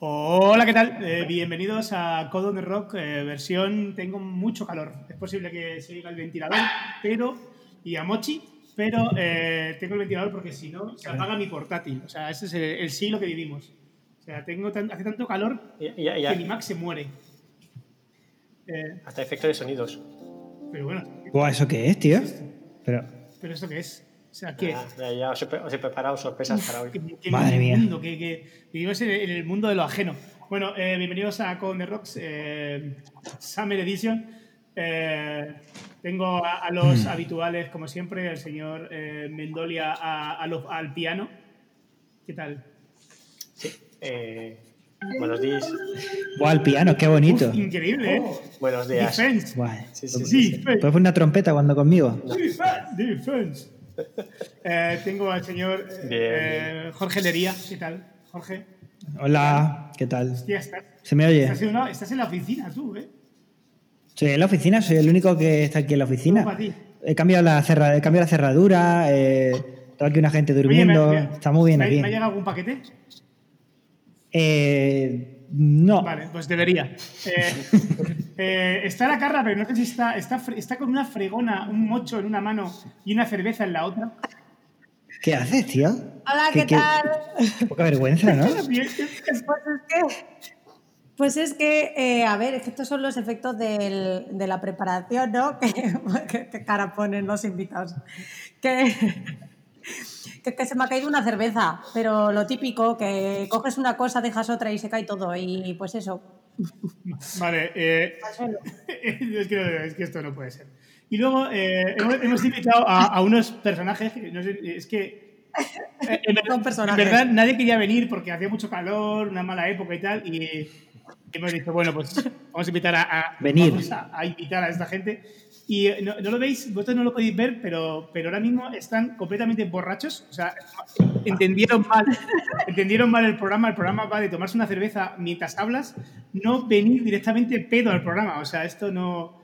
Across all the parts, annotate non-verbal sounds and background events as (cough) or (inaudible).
Hola, ¿qué tal? Eh, bienvenidos a Code on the Rock, eh, versión Tengo mucho calor. Es posible que se diga el ventilador, pero. y a Mochi, pero eh, tengo el ventilador porque si no, se apaga mi portátil. O sea, ese es el, el siglo que vivimos. O sea, tengo tan- hace tanto calor Y- y- y- que mi Mac se muere. Eh, hasta efecto de sonidos. pero bueno, Buah, ¿eso qué es, tío? Pero, ¿pero esto qué es? O sea, ¿qué? Ya, ya, os, he, pre- os he preparado sorpresas para hoy. que, que Madre mía. mundo, que, que vivimos en el, mundo de lo ajeno. Bueno, eh, bienvenidos a Con the Rocks eh, Summer Edition. Eh, tengo a, a los Hmm. habituales, como siempre, el señor eh, Mendolia a- a lo- al piano. ¿Qué tal? Sí. eh, buenos días. buah, el piano, qué bonito. Uf, increíble, ¿eh? Buenos días. Defense. Buah. Sí, sí, sí, Sí, sí. defense. ¿Puedes poner una trompeta cuando conmigo? Defense. Eh, tengo al señor eh, Bien, eh, Jorge Lería. ¿Qué tal, Jorge? Hola, ¿qué tal? Hostia, estás, ¿Se me oye? estás en, una- estás en la oficina tú, ¿eh? Estoy en la oficina, soy el único que está aquí en la oficina. Para ti. He cambiado la, cerra- he cambiado la cerradura, eh, tengo aquí una gente durmiendo. Oye, me- me- está muy bien ¿me, aquí. ¿Me ha llegado algún paquete? Eh, no. Vale, pues debería. Eh, eh, está la carra, pero no sé si está, está, está con una fregona, un mocho en una mano y una cerveza en la otra. ¿Qué haces, tío? Hola, ¿qué, tal? Poca vergüenza, ¿no? (laughs) Pues es que, pues es que eh, a ver, es que estos son los efectos del- de la preparación, ¿no? (laughs) Que, que- que cara ponen los invitados. Que, (laughs) que, que se me ha caído una cerveza, pero lo típico, que coges una cosa, dejas otra y se cae todo. Y pues eso. (laughs) Vale, eh, (laughs) es, que, es que esto no puede ser. Y luego eh, hemos, hemos invitado a, a unos personajes, no sé, es que eh, en, en verdad nadie quería venir porque hacía mucho calor, una mala época y tal, y hemos dicho, bueno, pues vamos a invitar a, a- Venir. vamos a, a invitar a esta gente. Y eh, no, no lo veis, vosotros no lo podéis ver, pero, pero ahora mismo están completamente borrachos. O sea, entendieron mal, entendieron mal el programa. El programa va de tomarse una cerveza mientras hablas, no venir directamente pedo al programa. O sea, esto no.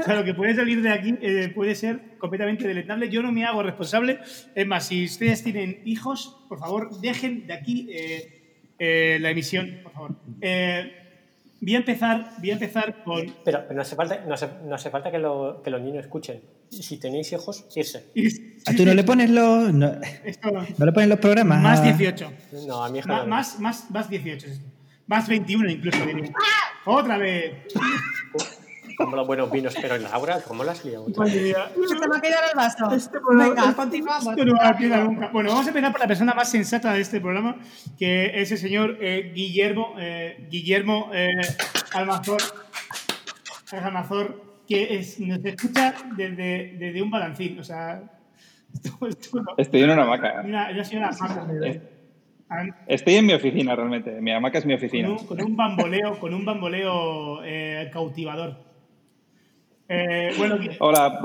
O sea, lo que puede salir de aquí eh, puede ser completamente deleznable. Yo no me hago responsable. Es más, si ustedes tienen hijos, por favor, dejen de aquí eh, eh, la emisión, por favor. Eh, voy a empezar, voy a empezar con. Pero, pero no, hace falta, no, hace, no hace falta que, lo- que los niños escuchen. Si tenéis hijos, irse. ¿A tú no le pones los, no, no le pones los programas? más a- 18. No, a mi hija no. más, más, más 18 es esto. Más 21 incluso, diría. Otra vez. (laughs) Como los buenos vinos, pero en Laura, ¿cómo las mía. Se me ha en el vaso. Este programa- Venga, continuamos. Esto no va a quedar nunca. Bueno, vamos a empezar por la persona más sensata de este programa, que es el señor eh, Guillermo, eh, Guillermo eh, Almazor, Almazor, que es, nos escucha desde, desde un balancín. O sea, esto, esto no- Estoy en una hamaca. una, una señora maca. An- Estoy en mi oficina realmente. Mi hamaca es mi con oficina. un, con un bamboleo, con un bamboleo eh, cautivador. Eh, bueno, Hola.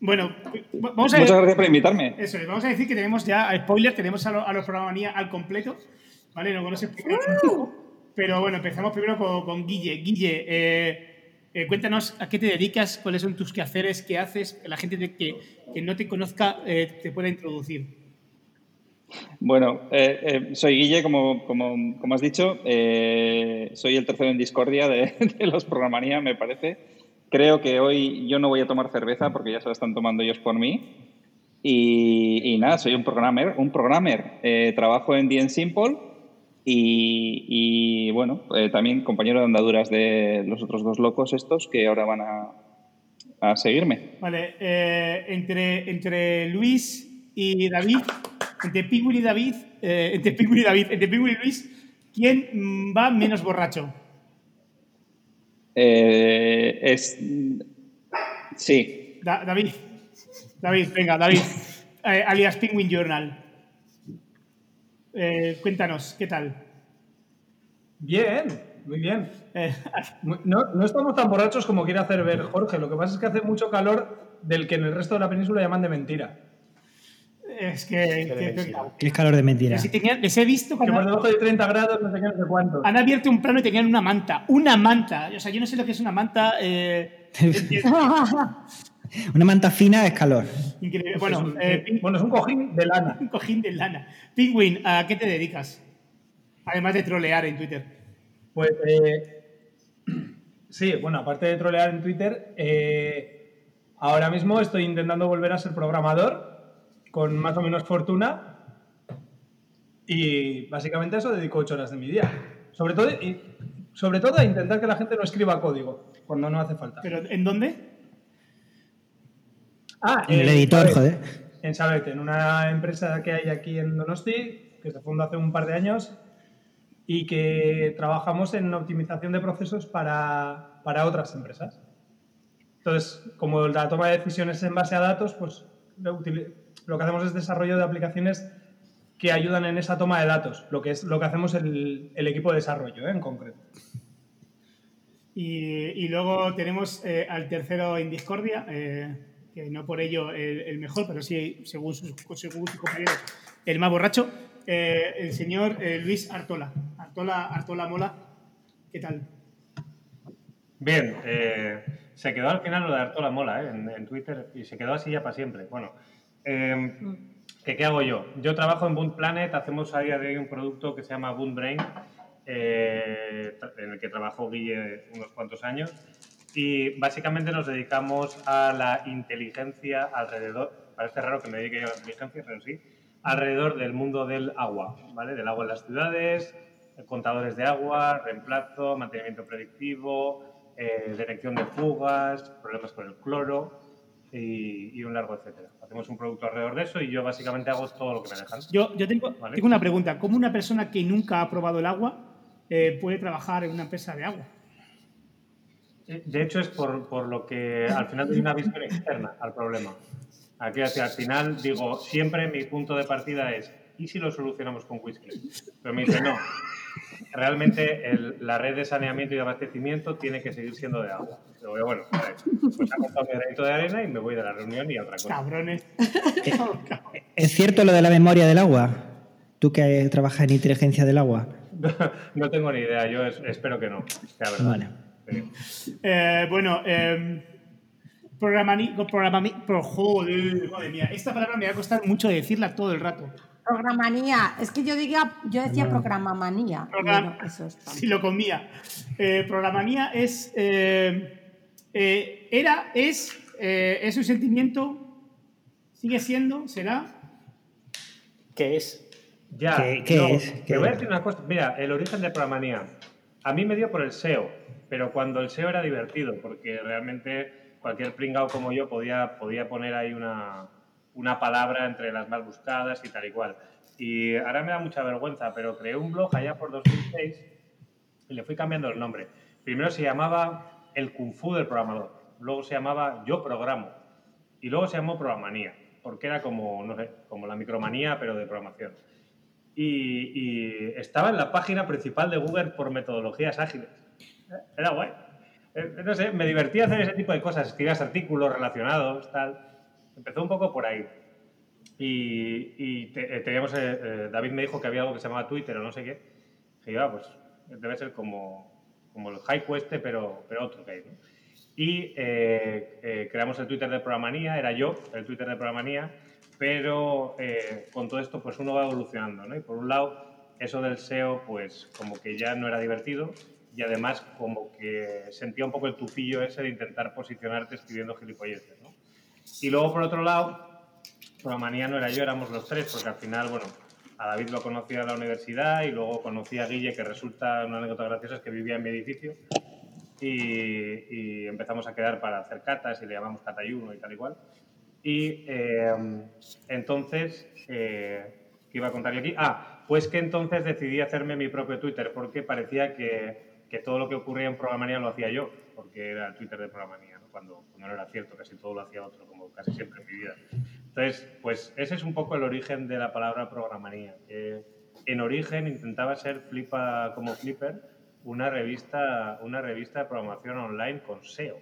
bueno, vamos a Muchas gracias por invitarme. Eso es, vamos a decir que tenemos ya, spoiler, tenemos a, lo- a los programanía al completo, ¿vale? Un poco. Pero bueno, empezamos primero con, con Guille. Guille, eh, eh, cuéntanos a qué te dedicas, cuáles son tus quehaceres, qué haces, la gente de- que, que no te conozca eh, te pueda introducir. Bueno, eh, soy Guille, como, como, como has dicho. Soy el tercero en discordia de, (laughs) de los Programanía, me parece. Creo que hoy yo no voy a tomar cerveza porque ya se la están tomando ellos por mí. Y, nada, soy un programmer. Un programmer. Eh, trabajo en DN Simple y, bueno, eh, también compañero de andaduras de los otros dos locos estos que ahora van a, a seguirme. Vale, eh, entre, entre Luis y David, entre Pingüin y David, eh, entre Pingüin y David, entre Pingüin y Luis, ¿quién va menos borracho? Eh, es. Sí. Da- David, David, venga, David, eh, alias Penguin Journal. Eh, cuéntanos, ¿qué tal? Bien, muy bien. Eh, No, no estamos tan borrachos como quiere hacer ver Jorge. Lo que pasa es que hace mucho calor del que en el resto de la península llaman de mentira. Es que, que- que- Que es calor de mentira. si tenían- les he visto Que por debajo de 30 grados, no sé qué, no sé cuánto. han abierto un plano y tenían una manta, una manta. O sea, yo no sé lo que es una manta. eh, (laughs) Una manta fina es calor. increíble. Es Bueno, un, eh, Ping- bueno, es un cojín de lana. (laughs) un cojín de lana. Penguin, ¿a qué te dedicas? Además de trolear en Twitter. Pues eh, (clears throat) sí, bueno, aparte de trolear en Twitter, eh, ahora mismo estoy intentando volver a ser programador con más o menos fortuna y básicamente a eso dedico ocho horas de mi día. Sobre todo, y, sobre todo a intentar que la gente no escriba código cuando no hace falta. ¿Pero en dónde? Ah, En el editor, joder. En Sabet, en una empresa que hay aquí en Donosti, que se fundó hace un par de años y que trabajamos en optimización de procesos para, para otras empresas. Entonces, como la toma de decisiones en base a datos, pues lo, que hacemos es desarrollo de aplicaciones que ayudan en esa toma de datos, lo que es lo que hacemos el, el equipo de desarrollo ¿eh? en concreto. Y, y luego tenemos eh, al tercero en Discordia, eh, que no por ello el, el mejor, pero sí, según sus, según sus compañeros, el más borracho, eh, el señor eh, Luis Artola. Artola. Artola Mola, ¿qué tal? Bien, eh, se quedó al final lo de Artola Mola ¿eh? en, en Twitter y se quedó así ya para siempre. Bueno, eh, ¿qué, qué hago yo? Yo trabajo en Boon Planet, hacemos a día de hoy un producto que se llama Boon Brain, eh, en el que trabajó Guille unos cuantos años. Y básicamente nos dedicamos a la inteligencia alrededor, parece raro que me dedique yo a la inteligencia, pero sí, alrededor del mundo del agua, ¿vale? Del agua en las ciudades, contadores de agua, reemplazo, mantenimiento predictivo, eh, detección de fugas, problemas con el cloro y, y un largo etcétera. Hacemos un producto alrededor de eso y yo básicamente hago todo lo que me dejan. Yo, yo tengo, Vale. tengo una pregunta. ¿Cómo una persona que nunca ha probado el agua eh, puede trabajar en una empresa de agua? Eh, De hecho, es por, por lo que al final doy una visión externa al problema. Aquí, hacia al final, digo, siempre mi punto de partida es, ¿y si lo solucionamos con whisky? Pero me dice, no. Realmente el- la red de saneamiento y de abastecimiento tiene que seguir siendo de agua. Digo, bueno, pues ha contado mi granito de arena y me voy de la reunión y a otra cosa. Cabrones. ¿Es cierto lo de la memoria del agua? Tú que trabajas en inteligencia del agua. No tengo ni idea, yo es- espero que no. sea verdad. Vale. Sí. Eh, bueno, eh, programani, programami, pro, joder, madre mía, esta palabra me va a costar mucho decirla todo el rato. Programanía. Es que yo diría, yo decía programamanía. Program- Bueno, eso es si (laughs) lo comía. Eh, programanía es. eh, eh, era, es, eh, es un sentimiento, sigue siendo, será. ¿Qué es? Ya, ¿Qué- qué no, es? Te ¿Qué voy a decir una cosa. Mira, el origen de Programanía. A mí me dio por el SEO, pero cuando el SEO era divertido, porque realmente cualquier pringao como yo podía, podía poner ahí una, una palabra entre las más buscadas y tal y cual. Y ahora me da mucha vergüenza, pero creé un blog allá por 2006 y le fui cambiando el nombre. Primero se llamaba El Kung Fu del Programador, luego se llamaba Yo Programo y luego se llamó Programanía, porque era como, no sé, como la micromanía, pero de programación. Y, estaba en la página principal de Google por metodologías ágiles. Era guay. Eh, No sé, me divertía hacer ese tipo de cosas, escribías artículos relacionados, tal. Empezó un poco por ahí. Y, y te- eh, teníamos, eh, eh, David me dijo que había algo que se llamaba Twitter o no sé qué. Y yo, ah, pues debe ser como, como el haiku este, pero, pero otro que hay. ¿no? Y eh, eh, creamos el Twitter de Programanía, era yo, el Twitter de Programanía, pero eh, con todo esto pues uno va evolucionando, ¿no? Y por un lado, eso del SEO pues como que ya no era divertido y además como que sentía un poco el tufillo ese de intentar posicionarte escribiendo gilipolleces, ¿no? Y luego por otro lado, Programanía no era yo, éramos los tres, porque al final, bueno, a David lo conocía en la universidad y luego conocí a Guille, que resulta una anécdota graciosa, es que vivía en mi edificio y, y empezamos a quedar para hacer catas y le llamamos catayuno y tal y cual. Y eh, entonces, eh, ¿qué iba a contar yo aquí? Ah, pues que entonces decidí hacerme mi propio Twitter porque parecía que, que todo lo que ocurría en Programanía lo hacía yo, porque era el Twitter de Programanía. Cuando, cuando no era cierto, casi todo lo hacía otro, como casi siempre en mi vida. Entonces, pues ese es un poco el origen de la palabra Programanía. que en origen intentaba ser Flipa como Flipper, una revista, una revista de programación online con SEO.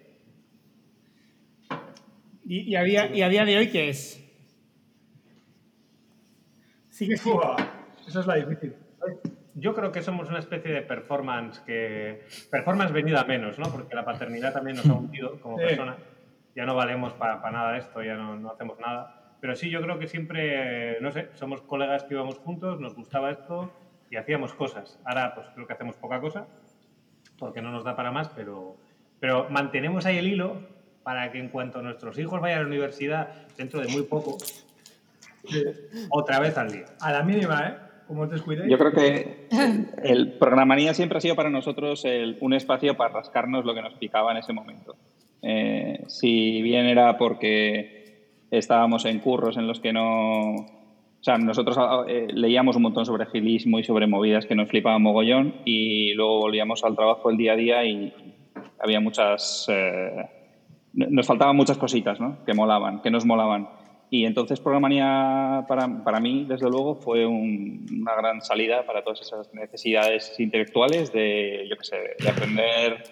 ¿Y, y, a día, ¿Y a día de hoy qué es? Sigue siendo. Esa es la difícil. Yo creo que somos una especie de performance que. Performance venida a menos, ¿no? Porque la paternidad también nos ha hundido como Sí. persona. Ya no valemos para nada de esto, ya no, no hacemos nada. Pero sí, yo creo que siempre, no sé, somos colegas que íbamos juntos, nos gustaba esto y hacíamos cosas. Ahora pues creo que hacemos poca cosa porque no nos da para más, pero, pero mantenemos ahí el hilo para que en cuanto nuestros hijos vayan a la universidad dentro de muy poco, otra vez al día. A la mínima, ¿eh? Como os descuidéis. Yo creo que el programanía siempre ha sido para nosotros el- un espacio para rascarnos lo que nos picaba en ese momento. Eh, si bien era porque estábamos en curros en los que no... O sea, nosotros eh, leíamos un montón sobre agilismo y sobre movidas que nos flipaban mogollón y luego volvíamos al trabajo el día a día y había muchas... eh, nos faltaban muchas cositas, ¿no? Que molaban, que nos molaban. Y entonces Programanía para, para mí, desde luego, fue un- una gran salida para todas esas necesidades intelectuales de, yo qué sé, de aprender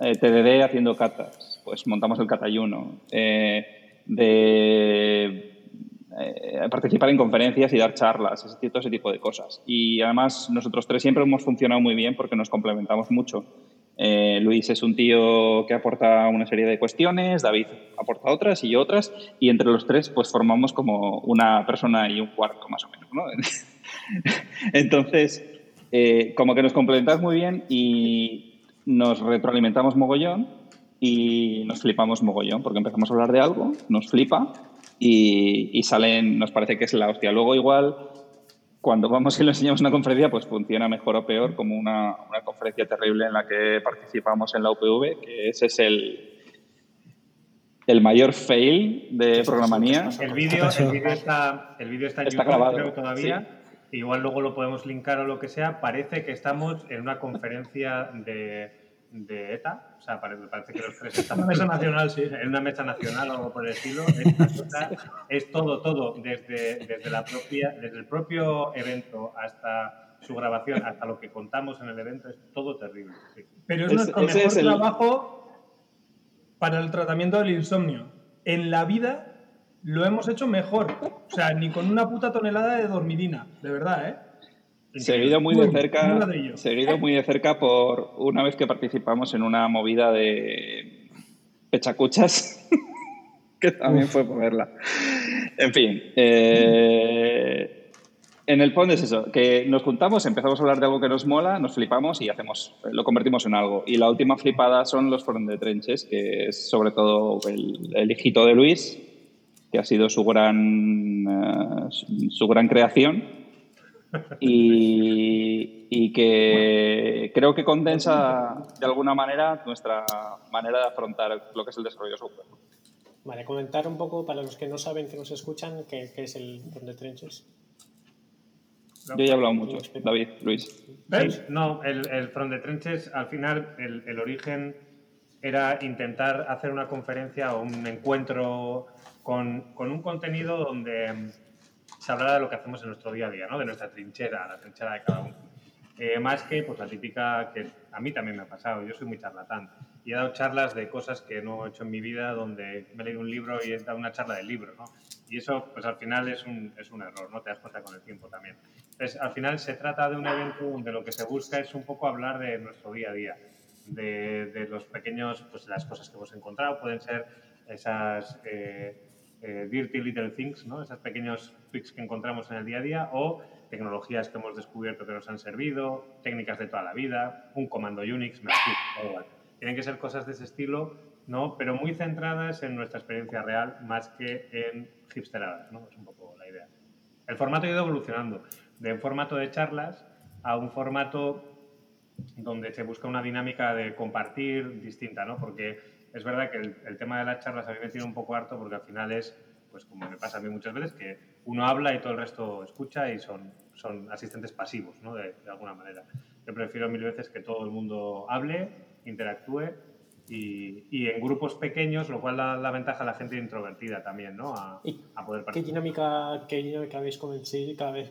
eh, TDD haciendo catas. Pues montamos el catayuno. Eh, de eh, participar en conferencias y dar charlas, todo ese tipo de cosas. Y además nosotros tres siempre hemos funcionado muy bien porque nos complementamos mucho. Eh, Luis es un tío que aporta una serie de cuestiones, David aporta otras y yo otras, y entre los tres pues formamos como una persona y un cuarto más o menos. ¿no? (laughs) Entonces, eh, como que nos complementamos muy bien y nos retroalimentamos mogollón y nos flipamos mogollón porque empezamos a hablar de algo, nos flipa y, y salen, nos parece que es la hostia. Luego igual cuando vamos y lo enseñamos en una conferencia, pues funciona mejor o peor, como una, una conferencia terrible en la que participamos en la UPV, que ese es el, el mayor fail de programanía. El vídeo está, el vídeo está en Está YouTube, grabado, creo, todavía. Igual luego lo podemos linkar o lo que sea. Parece que estamos en una conferencia de, de ETA. O sea, parece, parece que los tres (laughs) estamos Una mesa nacional, sí. en una mesa nacional o algo por el estilo. (laughs) Es todo, todo, desde, desde, la propia, desde el propio evento hasta su grabación, hasta lo que contamos en el evento, es todo terrible. sí. Pero es, Es- nuestro ese mejor es el- trabajo para el tratamiento del insomnio. En la vida lo hemos hecho mejor. O sea, ni con una puta tonelada de dormidina, de verdad, ¿eh? Seguido muy de cerca, seguido muy de cerca por una vez que participamos en una movida de pechacuchas, (laughs) que también fue por verla. En fin, eh, en el fondo es eso, que nos juntamos, empezamos a hablar de algo que nos mola, nos flipamos y hacemos, lo convertimos en algo. Y la última flipada son los foros de trenches, que es sobre todo el, el hijito de Luis, que ha sido su gran, eh, su- su gran creación y, y que creo que condensa de alguna manera nuestra manera de afrontar lo que es el desarrollo software. Vale, comentar un poco para los que no saben, que nos escuchan, qué, qué es el Front de Trenches. Yo ya he hablado mucho, David, Luis. Sí, no, el, el Front de Trenches, al final, el, el origen era intentar hacer una conferencia o un encuentro con, con un contenido donde se hablara de lo que hacemos en nuestro día a día, ¿no? de nuestra trinchera, la trinchera de cada uno. Eh, más que pues, la típica que a mí también me ha pasado, yo soy muy charlatán y he dado charlas de cosas que no he hecho en mi vida donde me he leído un libro y he dado una charla del libro, ¿no? Y eso, pues al final es un, es un error, ¿no? Te das cuenta con el tiempo también. Entonces, al final se trata de un evento donde lo que se busca es un poco hablar de nuestro día a día, de, de los pequeños, pues las cosas que hemos encontrado, pueden ser esas eh, eh, dirty little things, ¿no? Esos pequeños tweaks que encontramos en el día a día o tecnologías que hemos descubierto que nos han servido, técnicas de toda la vida, un comando Unix. Tienen que ser cosas de ese estilo, ¿no? Pero muy centradas en nuestra experiencia real más que en hipsteradas, ¿no? Es un poco la idea. El formato ha ido evolucionando de un formato de charlas a un formato donde se busca una dinámica de compartir distinta, ¿no? Porque es verdad que el, el tema de las charlas a mí me tiene un poco harto porque al final es, pues como me pasa a mí muchas veces, que uno habla y todo el resto escucha y son, son asistentes pasivos, ¿no? De, de alguna manera. Yo prefiero mil veces que todo el mundo hable, interactúe y, y en grupos pequeños, lo cual da la ventaja a la gente introvertida también, ¿no? A, ¿Y a poder ¿Qué participar. dinámica, qué dinámica habéis convencido cada vez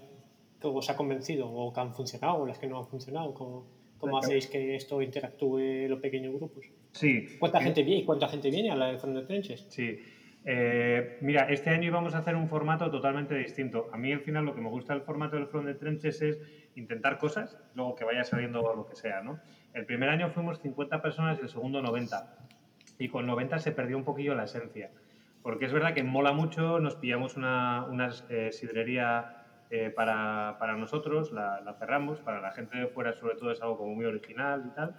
que os ha convencido o que han funcionado o las que no han funcionado? ¿Cómo, cómo hacéis que esto interactúe los pequeños grupos? Sí. ¿Cuánta Eh, gente viene? ¿Cuánta gente viene a la de Front de Trenches? Sí. Eh, mira, este año íbamos a hacer un formato totalmente distinto. A mí al final lo que me gusta del formato del Front de Trenches es intentar cosas, luego que vaya saliendo lo que sea, ¿no? El primer año fuimos 50 personas y el segundo 90. Y con 90 se perdió un poquillo la esencia. Porque es verdad que mola mucho, nos pillamos una, una eh, sidrería eh, para, para, nosotros, la, la, cerramos, para la gente de fuera sobre todo es algo como muy original y tal,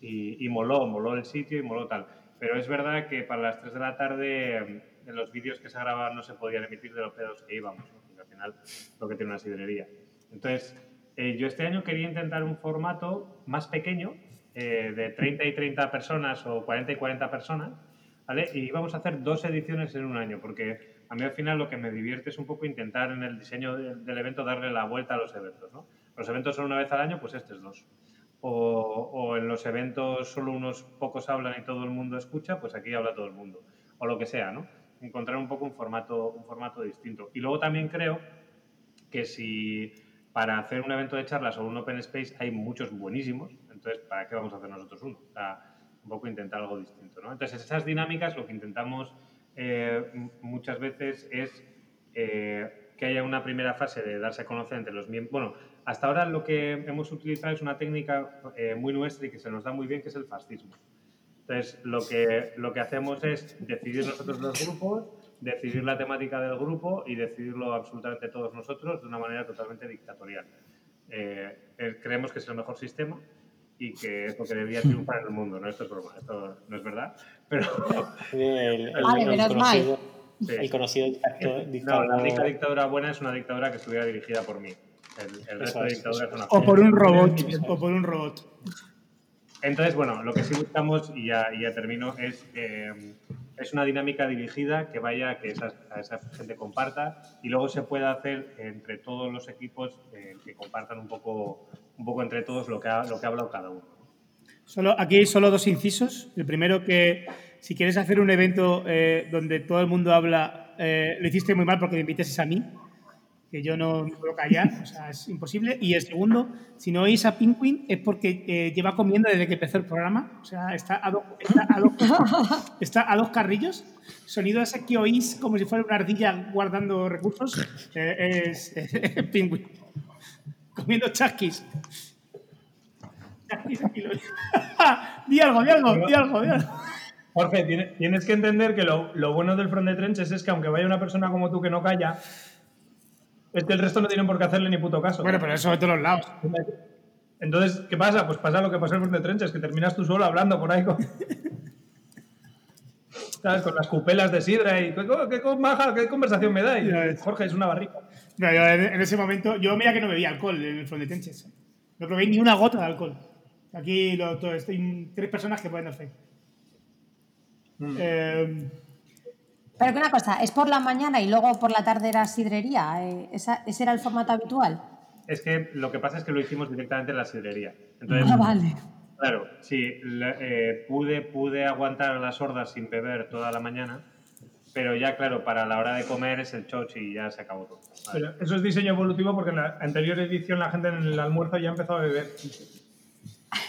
y, y, moló, moló el sitio y moló tal. Pero es verdad que para las 3 de la tarde en los vídeos que se grababan no se podían emitir de los pedos que íbamos, ¿no? al final lo que tiene una sidrería. Entonces, eh, yo este año quería intentar un formato más pequeño, eh, de 30 y 30 personas o 40 y 40 personas, ¿vale? Y íbamos a hacer dos ediciones en un año, porque a mí al final lo que me divierte es un poco intentar en el diseño del, evento darle la vuelta a los eventos, ¿no? Los eventos son una vez al año, pues este es dos. O, o, en los eventos solo unos pocos hablan y todo el mundo escucha, pues aquí habla todo el mundo. O lo que sea, ¿no? Encontrar un poco un formato, un formato distinto. Y luego también creo que si para hacer un evento de charlas o un open space hay muchos buenísimos, entonces ¿para qué vamos a hacer nosotros uno? O sea, un poco intentar algo distinto, ¿no? Entonces esas dinámicas lo que intentamos eh, muchas veces es eh, que haya una primera fase de darse a conocer entre los miembros. Bueno, hasta ahora lo que hemos utilizado es una técnica eh, muy nuestra y que se nos da muy bien, que es el fascismo. Entonces, lo que, lo que hacemos es decidir nosotros los grupos, decidir la temática del grupo y decidirlo absolutamente todos nosotros de una manera totalmente dictatorial. Eh, creemos que es el mejor sistema y que es lo que debería triunfar en el mundo. ¿no? Esto es broma, esto no es verdad, pero... El, el, (laughs) vale, menos mal. Sí. El conocido dictador. No, la única dictadura buena es una dictadura que estuviera dirigida por mí. El, el resto de dictaduras son O por un robot. O por un robot. Entonces, bueno, lo que sí buscamos, y ya, y ya termino, es, eh, es una dinámica dirigida que vaya a que esa, a esa gente comparta y luego se pueda hacer entre todos los equipos eh, que compartan un poco, un poco entre todos lo que ha, lo que ha hablado cada uno. Solo, aquí hay solo dos incisos. El primero que si quieres hacer un evento eh, donde todo el mundo habla, eh, lo hiciste muy mal porque me invites a mí, que yo no me puedo callar, o sea, es imposible. Y el segundo, si no oís a Pinguin es porque eh, lleva comiendo desde que empezó el programa, o sea, está a, do, está, a dos, está a dos carrillos. Sonido ese que oís como si fuera una ardilla guardando recursos, eh, es, (laughs) es, es. Comiendo chasquis. chasquis aquí lo... (laughs) di algo, di algo, di algo, di algo. Jorge, tienes que entender que lo, lo, bueno del front de trenches es que aunque vaya una persona como tú que no calla, es que el resto no tienen por qué hacerle ni puto caso. Bueno, pero eso de todos los lados. Entonces, ¿qué pasa? Pues pasa lo que pasó en el front de trenches, que terminas tú solo hablando por ahí con... (laughs) ¿Sabes? Con las cupelas de sidra y ¿qué, qué, maja, qué conversación me da? Y, Jorge, es una barrica. No, yo en, en, ese momento, yo mira que no bebía alcohol en el front de trenches. No probé ni una gota de alcohol. Aquí lo, todo, estoy tres personas que pueden fe. Mm. Eh, Pero que una cosa, ¿es por la mañana y luego por la tarde era sidrería? ¿Esa, ¿Ese era el formato habitual? Es que lo que pasa es que lo hicimos directamente en la sidrería. Entonces, ah, vale. Claro, sí, eh, pude, pude aguantar a las hordas sin beber toda la mañana, pero ya, claro, para la hora de comer es el choch y ya se acabó todo. Vale. Pero eso es diseño evolutivo porque en la anterior edición la gente en el almuerzo ya empezó a beber.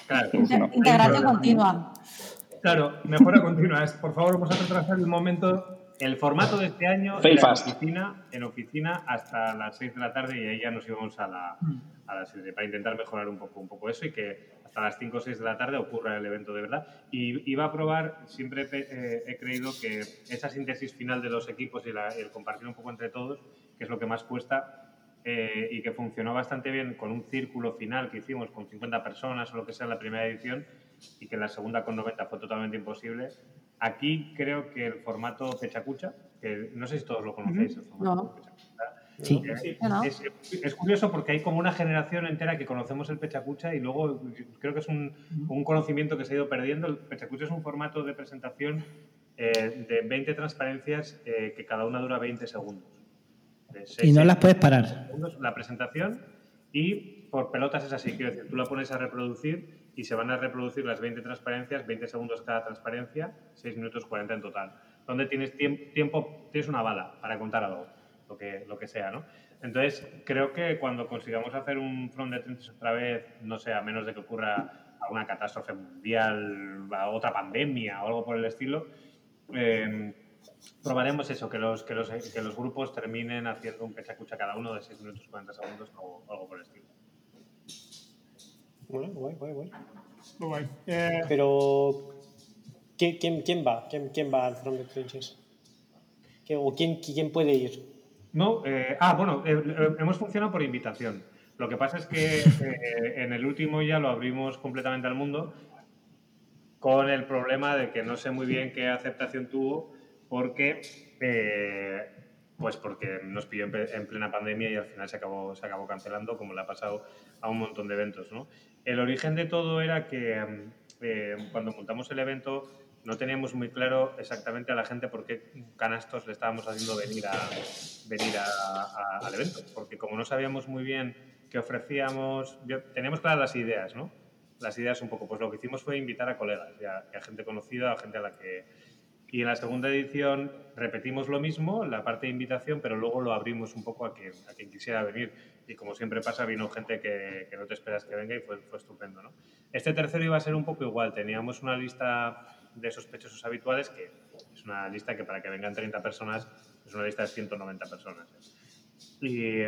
Claro. Integración continua. Claro, mejora continua. Es, por favor, vamos a retrasar el momento. El formato de este año era en oficina, en oficina hasta las 6 de la tarde y ahí ya nos íbamos a la, a la serie para intentar mejorar un poco, un poco eso y que hasta las 5 o 6 de la tarde ocurra el evento de verdad. Y iba a probar, siempre eh, he creído que esa síntesis final de los equipos y la, el compartir un poco entre todos, que es lo que más cuesta, eh, y que funcionó bastante bien con un círculo final que hicimos con 50 personas o lo que sea en la primera edición y que en la segunda con 90 fue totalmente imposible. Aquí creo que el formato Pechacucha, que no sé si todos lo conocéis, el formato no. Sí. eh, es, es, curioso porque hay como una generación entera que conocemos el Pechacucha y luego creo que es un, un conocimiento que se ha ido perdiendo. El Pechacucha es un formato de presentación eh, de 20 transparencias eh, que cada una dura 20 segundos. y no las puedes parar. Segundos, la presentación y por pelotas es así, quiero decir, tú la pones a reproducir y se van a reproducir las 20 transparencias, 20 segundos cada transparencia, 6 minutos 40 en total. Donde tienes tiemp tiempo, tienes una bala para contar algo, lo que, lo que sea, ¿no? Entonces, creo que cuando consigamos hacer un front de trenches otra vez, no sé, a menos de que ocurra alguna catástrofe mundial, otra pandemia o algo por el estilo, eh, probaremos eso, que los, que, los, que los grupos terminen haciendo un pechacucha cada uno de 6 minutos 40 segundos o algo por el estilo. Bueno, guay, guay, guay. Muy guay. Eh... Pero, ¿quién, quién, quién va? ¿Quién, ¿Quién va al front de trenches? ¿O quién, quién puede ir? No, eh, ah, bueno, eh, eh, hemos funcionado por invitación. Lo que pasa es que en el último ya lo abrimos completamente al mundo con el problema de que no sé muy bien qué aceptación tuvo porque pues porque nos pilló en, plena pandemia y al final se acabó, se acabó cancelando, como le ha pasado a un montón de eventos. ¿no? El origen de todo era que cuando montamos el evento no teníamos muy claro exactamente a la gente por qué canastos le estábamos haciendo venir, a, venir al evento. Porque como no sabíamos muy bien qué ofrecíamos, teníamos claras las ideas, ¿no? Las ideas un poco. Pues lo que hicimos fue invitar a colegas, a, gente conocida, a gente a la que y en la segunda edición repetimos lo mismo, la parte de invitación, pero luego lo abrimos un poco a quien, a quien quisiera venir. Y como siempre pasa, vino gente que, que no te esperas que venga y fue, fue estupendo. ¿no? Este tercero iba a ser un poco igual. Teníamos una lista de sospechosos habituales, que es una lista que para que vengan 30 personas es una lista de 190 personas. Y,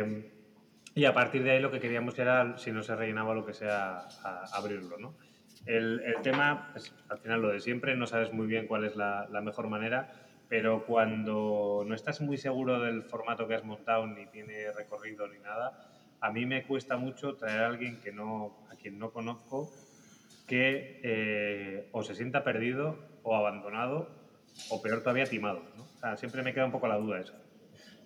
y a partir de ahí lo que queríamos era, si no se rellenaba lo que sea, a- abrirlo. ¿no? El, el tema, pues, al final lo de siempre, no sabes muy bien cuál es la, la mejor manera, pero cuando no estás muy seguro del formato que has montado, ni tiene recorrido ni nada, a mí me cuesta mucho traer a alguien que no, a quien no conozco que eh, o se sienta perdido o abandonado o peor todavía timado. ¿no? O sea, siempre me queda un poco la duda eso.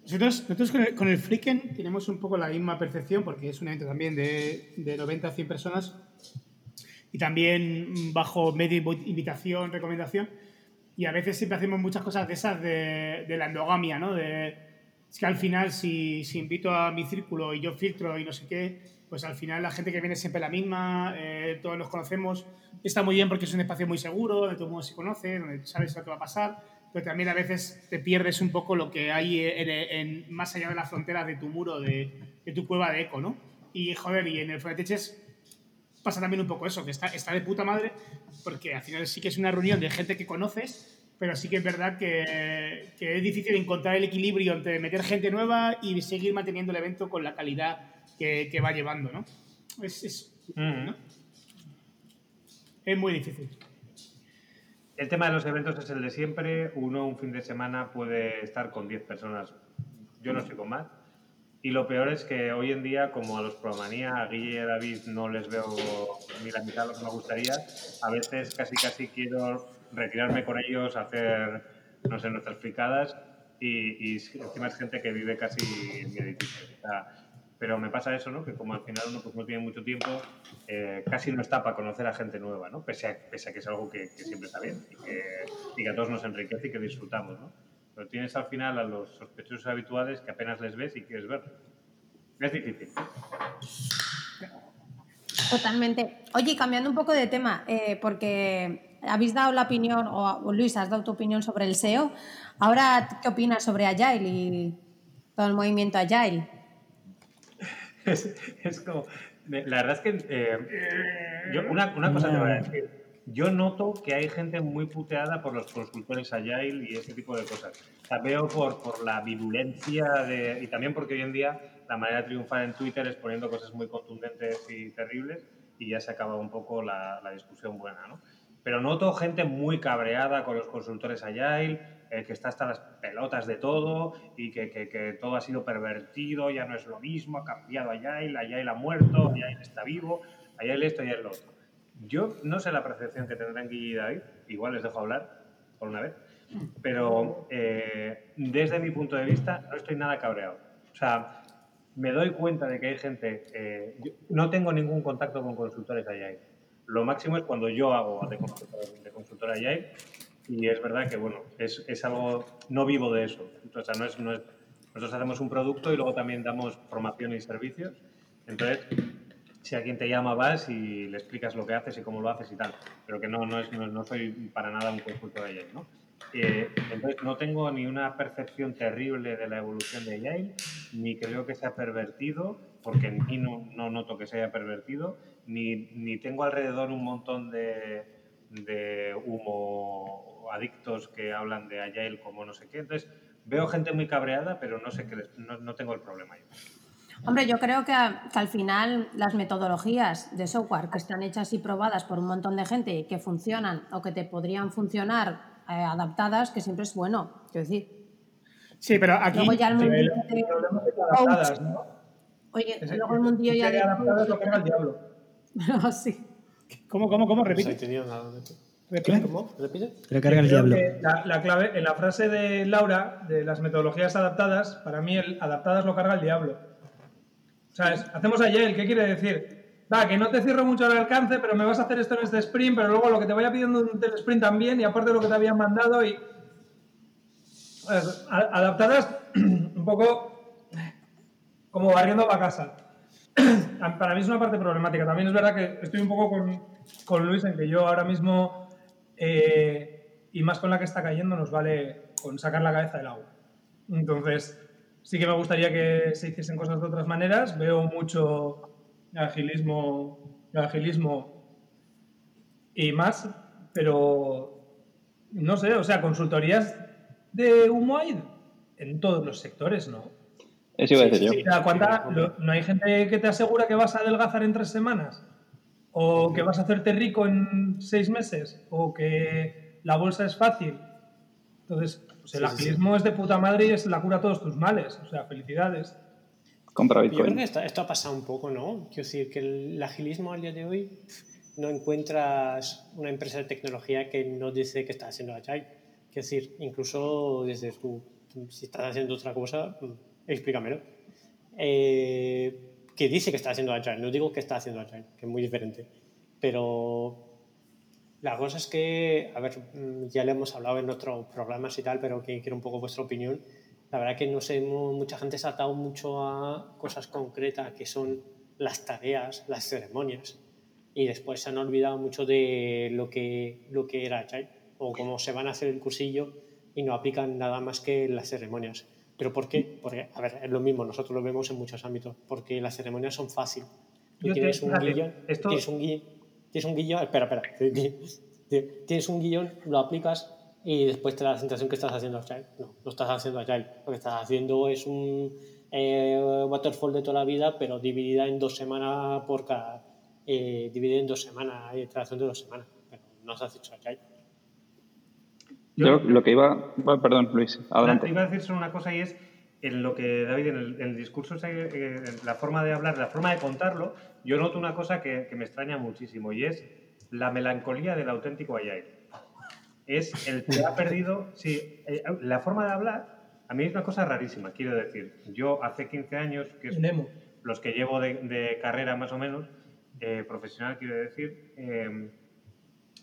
Nosotros, nosotros con, el, con el tenemos un poco la misma percepción porque es un evento también de, de 90 a 100 personas y también bajo medio invitación, recomendación. Y a veces siempre hacemos muchas cosas de esas de, de la endogamia, ¿no? De, es que al final si, si invito a mi círculo y yo filtro y no sé qué, pues al final la gente que viene siempre la misma, eh, todos nos conocemos. Está muy bien porque es un espacio muy seguro, donde todo el mundo se conoce, donde sabes lo que va a pasar, pero también a veces te pierdes un poco lo que hay en, más allá de las fronteras de tu muro, de, tu cueva de eco, ¿no? Y joder, y en el Fueteches pasa también un poco eso, que está, está de puta madre, porque al final sí que es una reunión de gente que conoces, pero sí que es verdad que, que es difícil encontrar el equilibrio entre meter gente nueva y seguir manteniendo el evento con la calidad que, que va llevando, ¿no? Es, es, ¿no? es muy difícil. El tema de los eventos es el de siempre. Uno un fin de semana puede estar con 10 personas. Yo no estoy con más. Y lo peor es que hoy en día, como a los Promanía, a Guille y a David no les veo ni la mitad de lo que me gustaría, a veces casi casi quiero retirarme con ellos, hacer, no sé, nuestras picadas y, y encima es gente que vive casi en mi edificio. O sea, pero me pasa eso, ¿no? Que como al final uno pues, no tiene mucho tiempo, eh, casi no está para conocer a gente nueva, ¿no? Pese a, pese a que es algo que, que siempre está bien y que, y que a todos nos enriquece y que disfrutamos, ¿no? Pero tienes al final a los sospechosos habituales que apenas les ves y quieres verlos. Es difícil. Totalmente. Oye, cambiando un poco de tema, eh, porque habéis dado la opinión, o Luis, has dado tu opinión sobre el SEO. Ahora, ¿qué opinas sobre Agile y todo el movimiento Agile? (laughs) Es, es como. La verdad es que. eh, yo, una, una cosa te voy a decir. Yo noto que hay gente muy puteada por los consultores Agile y ese tipo de cosas. Sea, veo por, por la virulencia de, y también porque hoy en día la manera de triunfar en Twitter es poniendo cosas muy contundentes y terribles y ya se acaba un poco la, la discusión buena, ¿no? Pero noto gente muy cabreada con los consultores Agile, eh, que está hasta las pelotas de todo y que, que, que, todo ha sido pervertido, ya no es lo mismo, ha cambiado Agile, Agile ha muerto, Agile está vivo, Agile esto y Agile lo otro. Yo no sé la percepción que tendrán Guille y David, igual les dejo hablar por una vez, pero eh, desde mi punto de vista no estoy nada cabreado. O sea, me doy cuenta de que hay gente, eh, yo no tengo ningún contacto con consultores Agile. Lo máximo es cuando yo hago de consultor, de consultor Agile y es verdad que, bueno, es, es, algo, no vivo de eso. O no es, no es, nosotros hacemos un producto y luego también damos formación y servicios. Entonces, si alguien te llama, vas y le explicas lo que haces y cómo lo haces y tal. Pero que no, no, es, no, soy para nada un consultor Agile, ¿no? Eh, entonces, no tengo ni una percepción terrible de la evolución de Agile, ni creo que sea pervertido, porque en mí no, no noto que se haya pervertido, ni, ni tengo alrededor un montón de, de humo adictos que hablan de Agile como no sé qué. Entonces, veo gente muy cabreada, pero no sé qué les, no, no, tengo el problema yo. Hombre, yo creo que, que, al final las metodologías de software que están hechas y probadas por un montón de gente y que funcionan o que te podrían funcionar eh, adaptadas, que siempre es bueno, quiero decir. Sí, pero aquí. Luego ya el mundillo de problema es que adaptadas, ¿no? Oye, Ese- luego el mundillo ya que de adaptadas lo carga el diablo. (laughs) Ah, sí. ¿Cómo, cómo, cómo? No ha Repite. Repite. ¿Cómo? ¿Repite? Te lo carga el diablo. La, la clave, en la frase de Laura, de las metodologías adaptadas, para mí el adaptadas lo carga el diablo. ¿Sabes? Hacemos Agile, ¿qué quiere decir? Va, que no te cierro mucho el alcance, pero me vas a hacer esto en este sprint, pero luego lo que te vaya pidiendo en el sprint también, y aparte lo que te habían mandado, y. A- Adaptadas (clears throat) un poco como barriendo para casa. (clears throat) Para mí es una parte problemática. También es verdad que estoy un poco con, con Luis en que yo ahora mismo, eh, y más con la que está cayendo, nos vale con sacar la cabeza del agua. Entonces, sí que me gustaría que se hiciesen cosas de otras maneras. Veo mucho agilismo, agilismo y más, pero no sé, o sea, consultorías de humo hay en todos los sectores, ¿no? Eso iba a decir sí, yo. sí. O sea, ¿cuánta- lo- ¿No hay gente que te asegura que vas a adelgazar en tres semanas? ¿O que vas a hacerte rico en seis meses? ¿O que la bolsa es fácil? Entonces, pues el Sí, sí, sí. agilismo es de puta madre y es la cura a todos tus males. O sea, felicidades. Compra Yo creo Bitcoin. que esto, esto ha pasado un poco, ¿no? Quiero decir que el agilismo al día de hoy no encuentras una empresa de tecnología que no dice que está haciendo agile. Quiero decir, incluso desde tu, si estás haciendo otra cosa, mm, explícamelo. Eh, que dice que está haciendo agile, no digo que está haciendo agile, que es muy diferente. Pero la cosa es que, a ver, mm, ya le hemos hablado en otros programas y tal, pero que quiero un poco vuestra opinión. La verdad que no sé, mu- mucha gente se ha atado mucho a cosas concretas que son las tareas, las ceremonias, y después se han olvidado mucho de lo que, lo que era Agile, o cómo se van a hacer el cursillo y no aplican nada más que las ceremonias. ¿Pero por qué? Porque, a ver, es lo mismo, nosotros lo vemos en muchos ámbitos, porque las ceremonias son fáciles. Tú Yo te- tienes un fíjate, guion, esto- tienes un guion, tienes un guion, espera, espera, tienes un guion, lo aplicas y después te da la sensación que estás haciendo Agile. No, no estás haciendo Agile. Lo que estás haciendo es un eh, waterfall de toda la vida, pero dividida en dos semanas por cada. Eh, dividida en dos semanas, iteración de dos semanas. Pero no has hecho Agile. Yo lo que iba... bueno, perdón, Luis, adelante. Iba a decir solo una cosa y es en lo que David, en el, en el discurso, eh, en la forma de hablar, la forma de contarlo, yo noto una cosa que, que me extraña muchísimo y es la melancolía del auténtico Agile. Es el que ha perdido, sí, eh, la forma de hablar, a mí es una cosa rarísima, quiero decir. Yo hace 15 años, que es los que llevo de, de carrera más o menos, eh, profesional quiero decir, eh,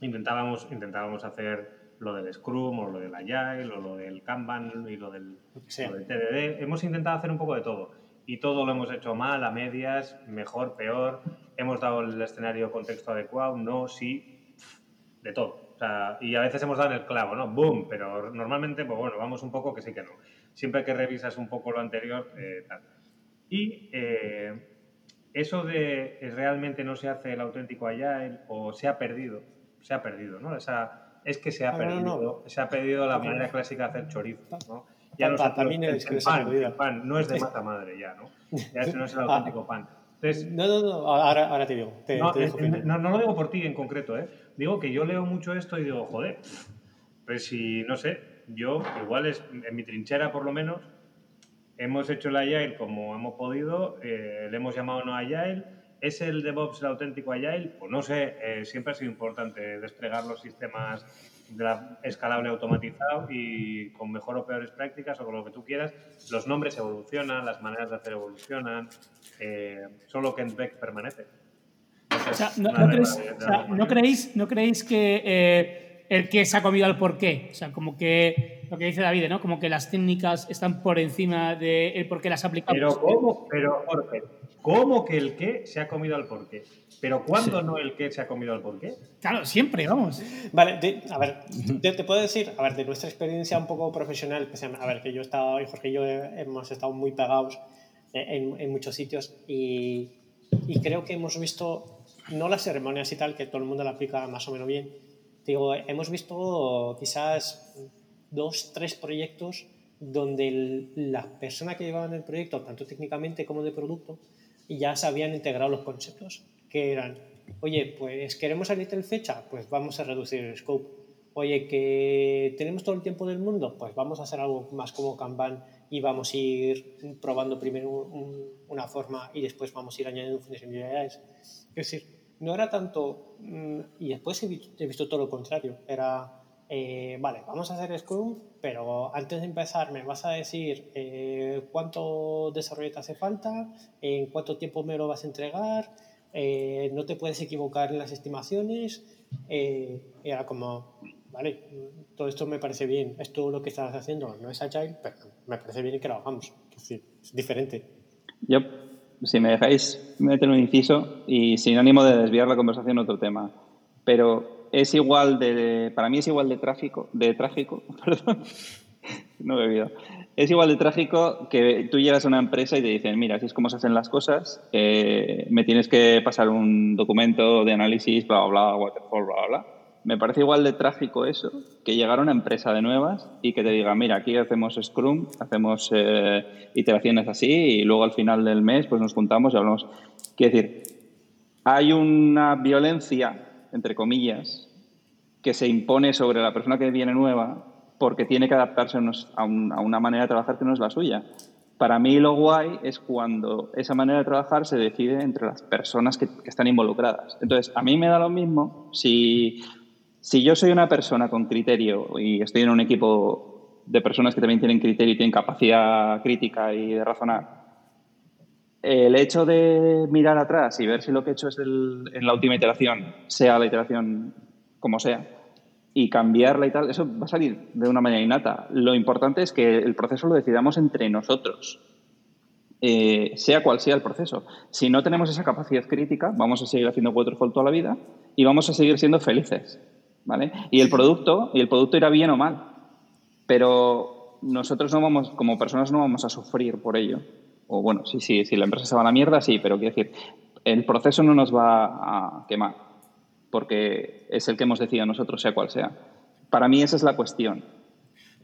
intentábamos, intentábamos hacer lo del Scrum o lo del Agile o lo del Kanban y lo del, lo del TDD. Hemos intentado hacer un poco de todo y todo lo hemos hecho mal, a medias, mejor, peor. Hemos dado el escenario contexto adecuado, no, sí, de todo. O sea, y a veces hemos dado el clavo, ¿no? ¡Boom! Pero normalmente, pues bueno, vamos un poco que sí que no. Siempre que revisas un poco lo anterior, eh, tal. Y eh, eso de realmente no se hace el auténtico Agile o se ha perdido, se ha perdido, ¿no? Esa, es que se ha Ah, no, no, perdido, se ha perdido la manera clásica de hacer chorizo, ¿no? Pa- también es que el pan, perdido. el pan no es de masa madre ya, ¿no? Ya ese no es el (laughs) Ah. auténtico pan. Entonces, No, no, no, ahora, ahora te digo. Te, no, te dejo eh, opinar. no, no lo digo por ti en concreto, ¿eh? Digo que yo leo mucho esto y digo, joder, pues si, no sé, yo igual es, en mi trinchera por lo menos, hemos hecho el Agile como hemos podido, eh, le hemos llamado no Agile, ¿es el DevOps el auténtico Agile? Pues no sé, eh, siempre ha sido importante desplegar los sistemas de la- escalable automatizado y con mejor o peores prácticas o con lo que tú quieras, los nombres evolucionan, las maneras de hacer evolucionan, eh, solo Kent Beck permanece. O sea, no, creéis, o sea. ¿no creéis, no creéis que eh, el que se ha comido al porqué? O sea, como que lo que dice David, ¿no? Como que las técnicas están por encima del por qué las aplicamos. Pero ¿cómo? Pero, Jorge, ¿cómo que el qué se ha comido al porqué? Pero ¿cuándo no el qué se ha comido al porqué? Claro, siempre, vamos. Vale, de- a ver, te, te puedo decir, a ver, de nuestra experiencia un poco profesional, pues, a ver, que yo he estado, y Jorge y yo hemos estado muy pegados en, en muchos sitios y, y creo que hemos visto, no las ceremonias y tal, que todo el mundo la aplica más o menos bien, digo, hemos visto quizás dos, tres proyectos donde el- la persona que llevaban el proyecto, tanto técnicamente como de producto, ya se habían integrado los conceptos, que eran, oye, pues queremos salir tal fecha, pues vamos a reducir el scope. oye, que tenemos todo el tiempo del mundo, pues vamos a hacer algo más como Kanban y vamos a ir probando primero una forma y después vamos a ir añadiendo funcionalidades. Es decir, no era tanto, mm, y después he visto, todo lo contrario, era, eh, vale, vamos a hacer Scrum, pero antes de empezar me vas a decir eh, cuánto desarrollo te hace falta, en cuánto tiempo me lo vas a entregar, eh, no te puedes equivocar en las estimaciones. era como, vale, todo esto me parece bien, esto lo que estás haciendo no es agile, pero me parece bien que lo hagamos, es, es diferente. Yo, si me dejáis meter un inciso y sin ánimo de desviar la conversación a otro tema, pero es igual de, para mí es igual de tráfico, de trágico, (laughs) perdón, no he bebido, es igual de trágico que tú llegas a una empresa y te dicen, mira, así es como se hacen las cosas, eh, me tienes que pasar un documento de análisis, bla, bla, bla, waterfall, bla, bla, me parece igual de trágico eso que llegar a una empresa de nuevas y que te diga, mira, aquí hacemos Scrum, hacemos eh, iteraciones así y luego al final del mes pues nos juntamos y hablamos. Quiero decir, hay una violencia, entre comillas, que se impone sobre la persona que viene nueva porque tiene que adaptarse a, una manera de trabajar que no es la suya. Para mí lo guay es cuando esa manera de trabajar se decide entre las personas que, que están involucradas. Entonces, a mí me da lo mismo si si yo soy una persona con criterio y estoy en un equipo de personas que también tienen criterio y tienen capacidad crítica y de razonar, el hecho de mirar atrás y ver si lo que he hecho es en la última iteración, sea la iteración como sea, y cambiarla y tal, eso va a salir de una manera innata. Lo importante es que el proceso lo decidamos entre nosotros, eh, sea cual sea el proceso. Si no tenemos esa capacidad crítica, vamos a seguir haciendo waterfall toda la vida y vamos a seguir siendo felices. ¿Vale? Y el producto, y el producto irá bien o mal, pero nosotros no vamos, como personas no vamos a sufrir por ello. O bueno, sí, sí, si la empresa se va a la mierda, sí, pero quiero decir, el proceso no nos va a quemar, porque es el que hemos decidido nosotros, sea cual sea. Para mí esa es la cuestión.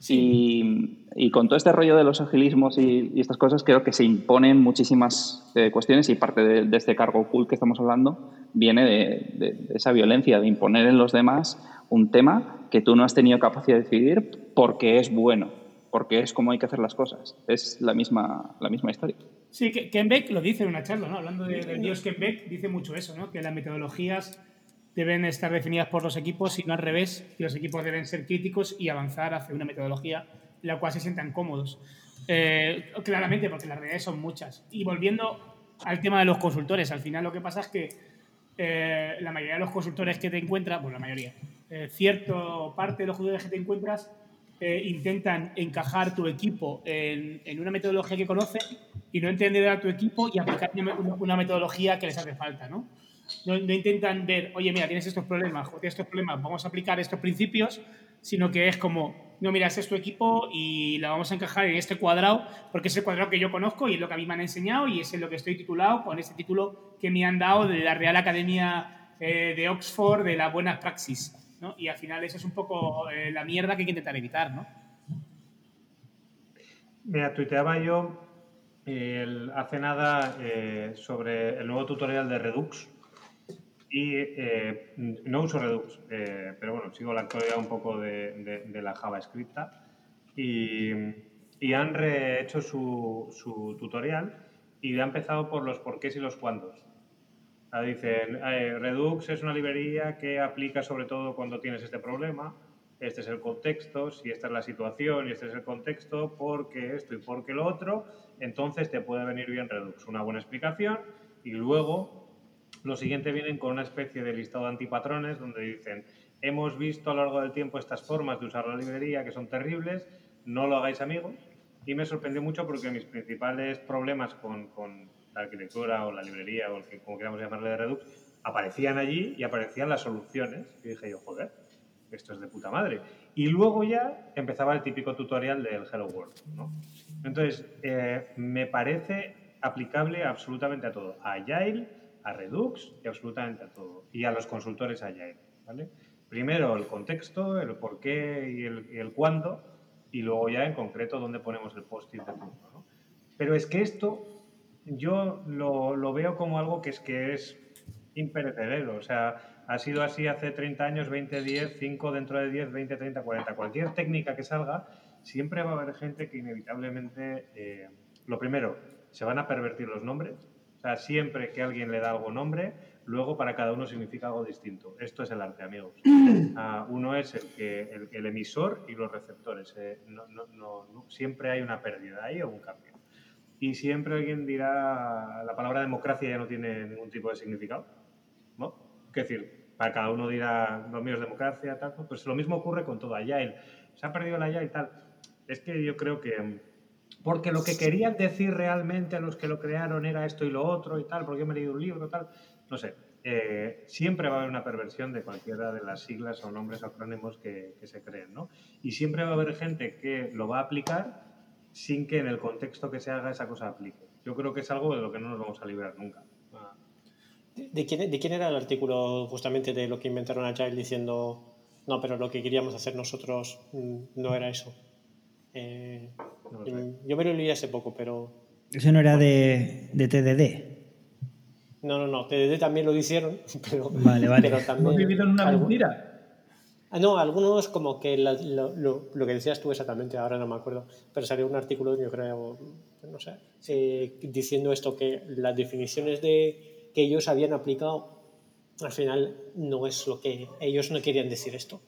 Y, con todo este rollo de los agilismos y, estas cosas, creo que se imponen muchísimas eh, cuestiones y parte de, este cargo cool que estamos hablando viene de, esa violencia, de imponer en los demás un tema que tú no has tenido capacidad de decidir porque es bueno, porque es como hay que hacer las cosas. Es la misma, la misma historia. Sí, que Ken Beck lo dice en una charla, ¿no? hablando del dios Ken Beck, dice mucho eso, ¿no? que las metodologías deben estar definidas por los equipos y no al revés, y los equipos deben ser críticos y avanzar hacia una metodología la cual se sientan cómodos. Eh, claramente, porque las realidades son muchas. Y volviendo al tema de los consultores, al final lo que pasa es que eh, la mayoría de los consultores que te encuentras, bueno, la mayoría, eh, cierto parte de los consultores que te encuentras intentan encajar tu equipo en, una metodología que conoce y no entender a tu equipo y aplicar una metodología que les hace falta, ¿no? No, intentan ver, oye, mira, tienes estos problemas, o tienes estos problemas, vamos a aplicar estos principios, sino que es como, no, mira, este es tu equipo y la vamos a encajar en este cuadrado, porque es el cuadrado que yo conozco y es lo que a mí me han enseñado y es en lo que estoy titulado con este título que me han dado de la Real Academia eh, de Oxford de la buena praxis. ¿no? Y al final eso es un poco eh, la mierda que hay que intentar evitar. ¿no? Mira, tuiteaba yo hace nada eh, sobre el nuevo tutorial de Redux, y eh, no uso Redux, eh, pero bueno, sigo la actualidad un poco de, la JavaScript. Y, y han rehecho su, tutorial y ha empezado por los porqués y los cuándos. dicen, eh, Redux es una librería que aplica sobre todo cuando tienes este problema, este es el contexto, si esta es la situación y este es el contexto, porque esto y porque lo otro, entonces te puede venir bien Redux. Una buena explicación y luego lo siguiente vienen con una especie de listado de antipatrones donde dicen, hemos visto a lo largo del tiempo estas formas de usar la librería que son terribles, no lo hagáis amigos. Y me sorprendió mucho porque mis principales problemas con, la arquitectura o la librería o como queramos llamarle de Redux aparecían allí y aparecían las soluciones. Y dije yo, joder, esto es de puta madre. Y luego ya empezaba el típico tutorial del Hello World. Entonces, eh, me parece aplicable absolutamente a todo. A Agile, a Redux y absolutamente a todo. Y a los consultores Agile, ¿vale? Primero el contexto, el por qué y el, cuándo, y luego ya en concreto dónde ponemos el post-it de punto. ¿no? Pero es que esto yo lo, lo, veo como algo que es que es imperecedero. O sea, ha sido así hace 30 años, 20, 10, 5 dentro de 10, 20, 30, 40. Cualquier técnica que salga, siempre va a haber gente que inevitablemente, eh, lo primero, se van a pervertir los nombres. O sea, siempre que alguien le da algo nombre, luego para cada uno significa algo distinto. Esto es el arte, amigos. (clears throat) Ah, uno es el, que, el, emisor y los receptores. Eh, no, no, no, siempre hay una pérdida ahí o un cambio. Y siempre alguien dirá, la palabra democracia ya no tiene ningún tipo de significado. ¿no? Es decir, para cada uno dirá, lo mío es democracia, tal. Pues lo mismo ocurre con todo Agile. Se ha perdido la Agile y tal. Es que yo creo que porque lo que querían decir realmente a los que lo crearon era esto y lo otro y tal, porque yo me he leído un libro y tal, no sé, eh, siempre va a haber una perversión de cualquiera de las siglas o nombres acrónimos que, que, se creen, ¿no? Y siempre va a haber gente que lo va a aplicar sin que en el contexto que se haga esa cosa aplique. Yo creo que es algo de lo que no nos vamos a librar nunca. ¿De quién, ¿De quién, era el artículo justamente de lo que inventaron Agile diciendo, no, pero lo que queríamos hacer nosotros mm, no era eso? Eh, yo me lo leí hace poco, pero... Eso no era de, de TDD. No, no, no. TDD también lo hicieron, (laughs) pero. Vale, vale. Pero también, ¿Hemos vivido en una mentira? Ah, no, algunos como que lo, lo, lo, que decías tú exactamente, ahora no me acuerdo, pero salió un artículo, yo creo, no sé, eh, diciendo esto, que las definiciones de, que ellos habían aplicado, al final no es lo que ellos no querían decir esto.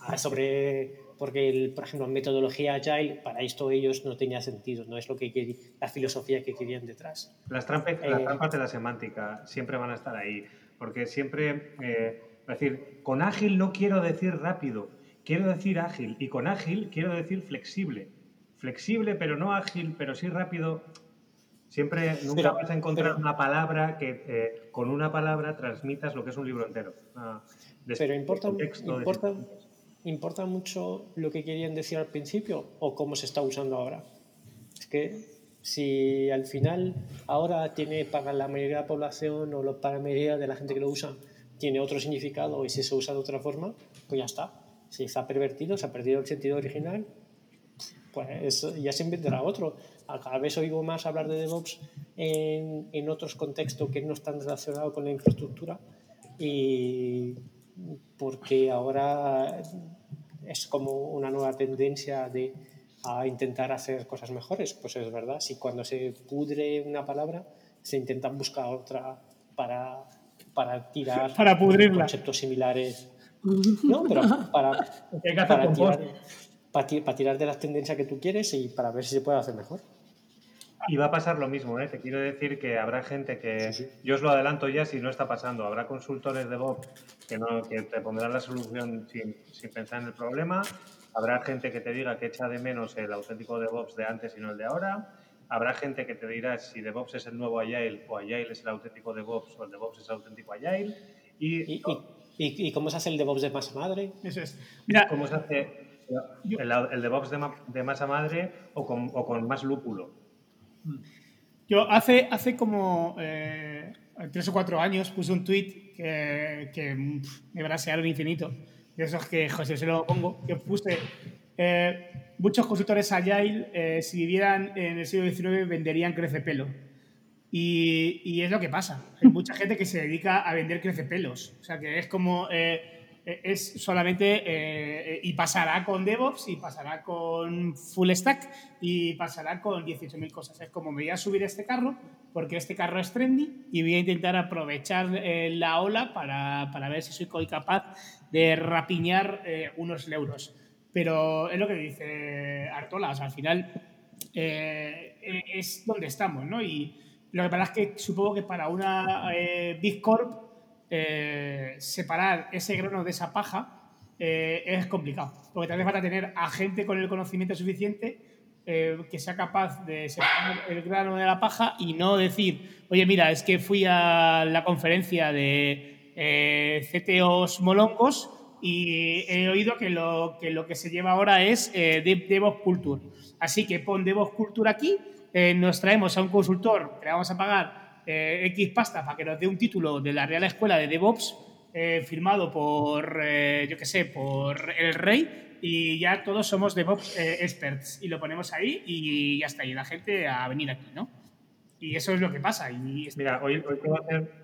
Ah, sobre porque, el, por ejemplo, en metodología Agile, para esto ellos no tenía sentido, no es lo que la filosofía que querían detrás. Las trampas, las eh, trampas de la semántica siempre van a estar ahí, porque siempre, eh, es decir, con ágil no quiero decir rápido, quiero decir ágil, y con ágil quiero decir flexible. Flexible, pero no ágil, pero sí rápido. Siempre, nunca vas a encontrar una palabra que eh, con una palabra transmitas lo que es un libro entero. Ah, pero importa, importa, ¿Importa mucho lo que querían decir al principio o cómo se está usando ahora? Es que si al final ahora tiene para la mayoría de la población o para la mayoría de la gente que lo usa tiene otro significado y si se usa de otra forma, pues ya está. Si está pervertido, se ha perdido el sentido original, pues ya se inventará otro. Cada vez oigo más hablar de DevOps en, en otros contextos que no están relacionados con la infraestructura y porque ahora es como una nueva tendencia de a intentar hacer cosas mejores. Pues es verdad, si cuando se pudre una palabra, se intenta buscar otra para, para tirar (laughs) para pudrirla. conceptos similares. (laughs) No, pero para, (laughs) para, tirar, para, tirar de las tendencias que tú quieres y para ver si se puede hacer mejor. Y va a pasar lo mismo, ¿eh? te quiero decir que habrá gente que, yo os lo adelanto ya si no está pasando, habrá consultores de Bob que, no, que te pondrán la solución sin, sin, pensar en el problema, habrá gente que te diga que echa de menos el auténtico DevOps de antes y no el de ahora, habrá gente que te dirá si DevOps es el nuevo Agile o Agile es el auténtico DevOps o el DevOps es el auténtico Agile. ¿Y, y, y, y cómo se hace el DevOps de masa madre? Eso es. Mira, ¿Cómo se hace el, el DevOps de, de masa madre o con, o con más lúpulo? Yo hace, hace como eh, tres o cuatro años puse un tweet que, que me brasearon infinito. De esos que, José, se lo pongo. Que puse. Eh, muchos consultores Agile, eh, si vivieran en el siglo XIX, venderían crecepelo. Y, y es lo que pasa. Hay mucha gente que se dedica a vender crecepelos. O sea, que es como. Es solamente eh, y pasará con DevOps y pasará con Full Stack y pasará con 18.000 cosas. Es como me voy a subir este carro porque este carro es trendy y voy a intentar aprovechar eh, la ola para, para, ver si soy capaz de rapiñar unos euros. Pero es lo que dice Artola, al final es donde estamos, ¿no? Y lo que pasa es que supongo que para una Big Corp eh, separar ese grano de esa paja eh, es complicado, porque vez falta tener a gente con el conocimiento suficiente eh, que sea capaz de separar el grano de la paja y no decir, oye, mira, es que fui a la conferencia de CTOs molongos y he oído que lo que, se lleva ahora es DevOps Culture. Así que pon DevOps Culture aquí, nos traemos a un consultor que le vamos a pagar eh, X pasta para que nos dé un título de la Real Escuela de DevOps eh, firmado por, eh, yo qué sé, por el rey y ya todos somos DevOps experts y lo ponemos ahí y ya está, y la gente a venir aquí, ¿no? Y eso es lo que pasa. Y Mira, hoy, hoy puedo hacer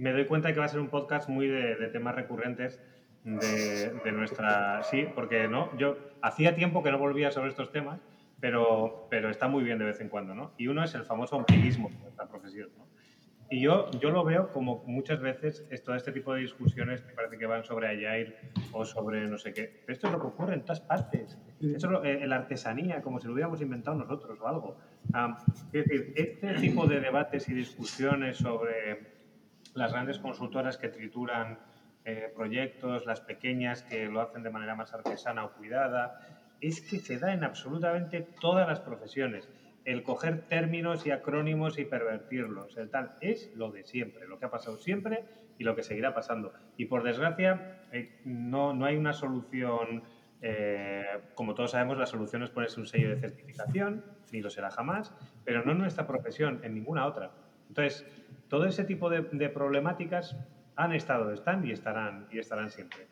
me doy cuenta de que va a ser un podcast muy de, de temas recurrentes de, de, nuestra... Sí, porque no, yo hacía tiempo que no volvía sobre estos temas, pero, pero está muy bien de vez en cuando, ¿no? Y uno es el famoso ombliguismo de nuestra profesión, ¿no? Y yo, yo lo veo como muchas veces todo este tipo de discusiones que parece que van sobre Agile o sobre no sé qué. Esto es lo que ocurre en todas partes. Esto es eh, la artesanía, como si lo hubiéramos inventado nosotros o algo. es decir, este tipo de debates y discusiones sobre las grandes consultoras que trituran eh, proyectos, las pequeñas que lo hacen de manera más artesana o cuidada, es que se da en absolutamente todas las profesiones el coger términos y acrónimos y pervertirlos. El tal es lo de siempre, lo que ha pasado siempre y lo que seguirá pasando. Y por desgracia, eh, no, no hay una solución. Eh, como todos sabemos, la solución es ponerse un sello de certificación, ni lo será jamás, pero no en nuestra profesión, en ninguna otra. Entonces, todo ese tipo de, problemáticas han estado, están y estarán, y estarán siempre.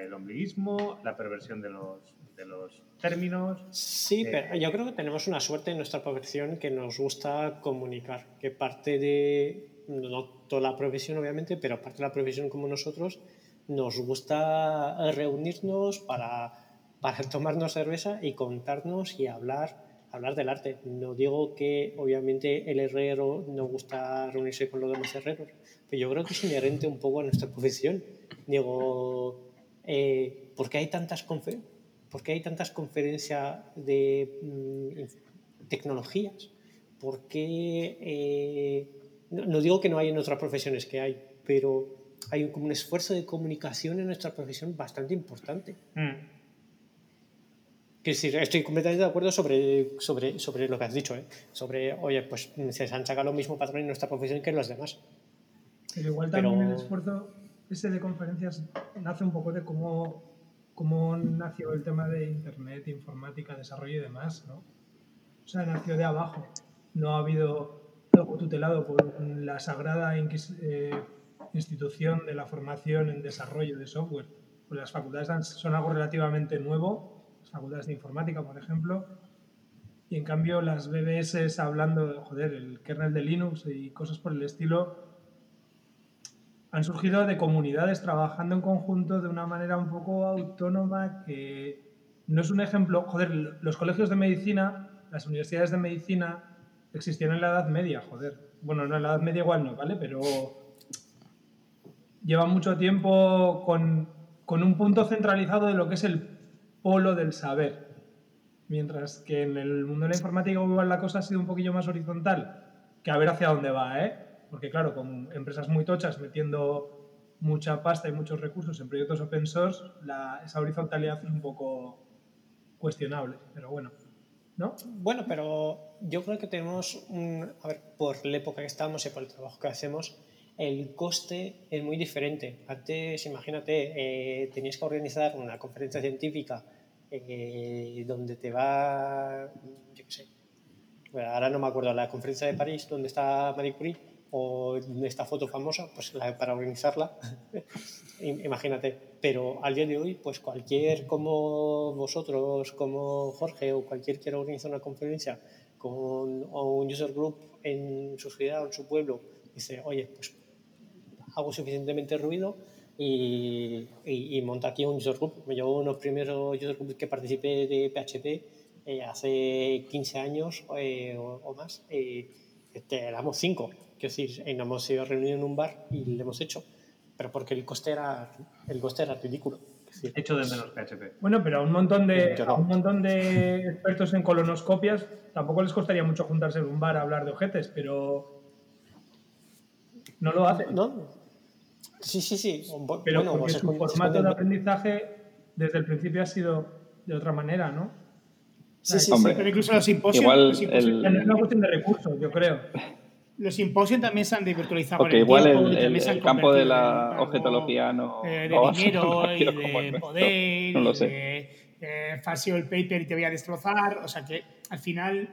El ombliguismo, la perversión de los, de los términos. Sí, eh, pero yo creo que tenemos una suerte en nuestra profesión que nos gusta comunicar, que parte de, no toda la profesión obviamente, pero parte de la profesión como nosotros, nos gusta reunirnos para, para (laughs) tomarnos cerveza y contarnos y hablar, hablar del arte. No digo que obviamente el herrero no gusta reunirse con los demás herreros, pero yo creo que es inherente un poco a nuestra (laughs) profesión. Digo, eh, ¿por qué hay tantas conferencias? ¿Por qué hay tantas conferencias de mm, tecnologías? ¿Por qué, eh, no, digo que no hay en otras profesiones que hay, pero hay como un esfuerzo de comunicación en nuestra profesión bastante importante. Mm. Que sí, estoy completamente de acuerdo sobre, sobre, sobre lo que has dicho, ¿eh? sobre, oye, pues se han sacado lo mismo patrón en nuestra profesión que en los demás. Pero igual también el esfuerzo ese de conferencias nace un poco de cómo cómo nació el tema de Internet, informática, desarrollo y demás, ¿no? O sea, nació de abajo. No ha habido algo tutelado por la sagrada eh, institución de la formación en desarrollo de software. Pues las facultades son algo relativamente nuevo, las facultades de informática, por ejemplo, y en cambio las BBS hablando de, joder, el kernel de Linux y cosas por el estilo, han surgido de comunidades trabajando en conjunto de una manera un poco autónoma que no es un ejemplo. Joder, los colegios de medicina, las universidades de medicina existían en la Edad Media, joder. Bueno, no en la Edad Media igual no, ¿vale? Pero llevan mucho tiempo con, con un punto centralizado de lo que es el polo del saber. Mientras que en el mundo de la informática igual la cosa ha sido un poquillo más horizontal, que a ver hacia dónde va, ¿eh? Porque claro, con empresas muy tochas metiendo mucha pasta y muchos recursos en proyectos open source, la, esa horizontalidad es un poco cuestionable, pero bueno. ¿No? Bueno, pero yo creo que tenemos, un, a ver, por la época que estamos y por el trabajo que hacemos, el coste es muy diferente. Antes, imagínate, eh, tenías que organizar una conferencia científica eh, donde te va, yo qué sé, ahora no me acuerdo, la conferencia de París donde está Marie Curie, o esta foto famosa, pues para organizarla, (laughs) imagínate. Pero al día de hoy, pues cualquier como vosotros, como Jorge o cualquier quiera organizar una conferencia con un user group en su ciudad o en su pueblo, dice, oye, pues hago suficientemente ruido y, y, monta aquí un user group. Me llevo unos primeros user groups que participé de PHP eh, hace 15 años eh, o, más. Eh, este, éramos cinco Quiero decir, nos hemos ido reunido en un bar y lo hemos hecho, pero porque el coste era, el coste era ridículo. Hecho de menos PHP. Bueno, pero a un montón de, un montón de expertos en colonoscopias tampoco les costaría mucho juntarse en un bar a hablar de ojetes, pero no lo hacen. ¿No? Sí, sí, sí. Pero bueno, porque su formato de aprendizaje desde el principio ha sido de otra manera, ¿no? Sí, sí, sí, pero incluso los simposios. Igual los es una cuestión de recursos, yo creo. Los simposios también se han desvirtualizado. Porque igual el, campo de la objetología no. Eh, de dinero (laughs) y de poder. No lo sé. De, falseo el paper y te voy a destrozar. O sea que al final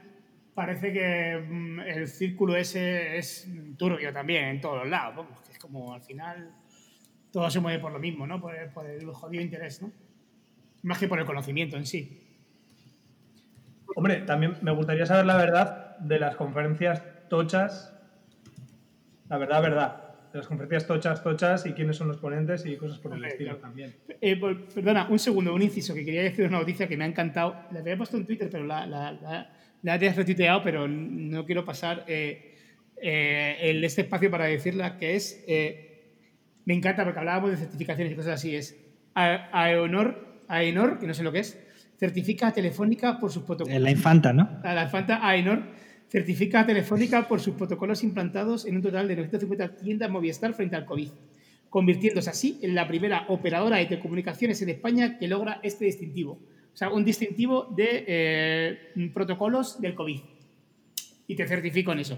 parece que mm, el círculo ese es turbio también en todos los lados. Vamos, que es como al final todo se mueve por lo mismo, ¿no? Por el, por el jodido interés, ¿no? Más que por el conocimiento en sí. Hombre, también me gustaría saber la verdad de las conferencias tochas la verdad, verdad. de las conferencias tochas, tochas y quiénes son los ponentes y cosas por el estilo claro. también. Eh, por- perdona, un segundo, un inciso, que quería decir una noticia que me ha encantado. La había puesto en Twitter, pero la, la, la, la he retuiteado, pero no quiero pasar eh, eh, el, este espacio para decirla, que es, eh, me encanta porque hablábamos de certificaciones y cosas así, es A- Aenor, Aenor, que no sé lo que es, certifica a Telefónica por sus protocolos. En la infanta, ¿no? A la infanta Aenor certifica a Telefónica por sus protocolos implantados en un total de 950 tiendas Movistar frente al COVID, convirtiéndose así en la primera operadora de telecomunicaciones en España que logra este distintivo. O sea, un distintivo de eh, protocolos del COVID. Y te certifico en eso.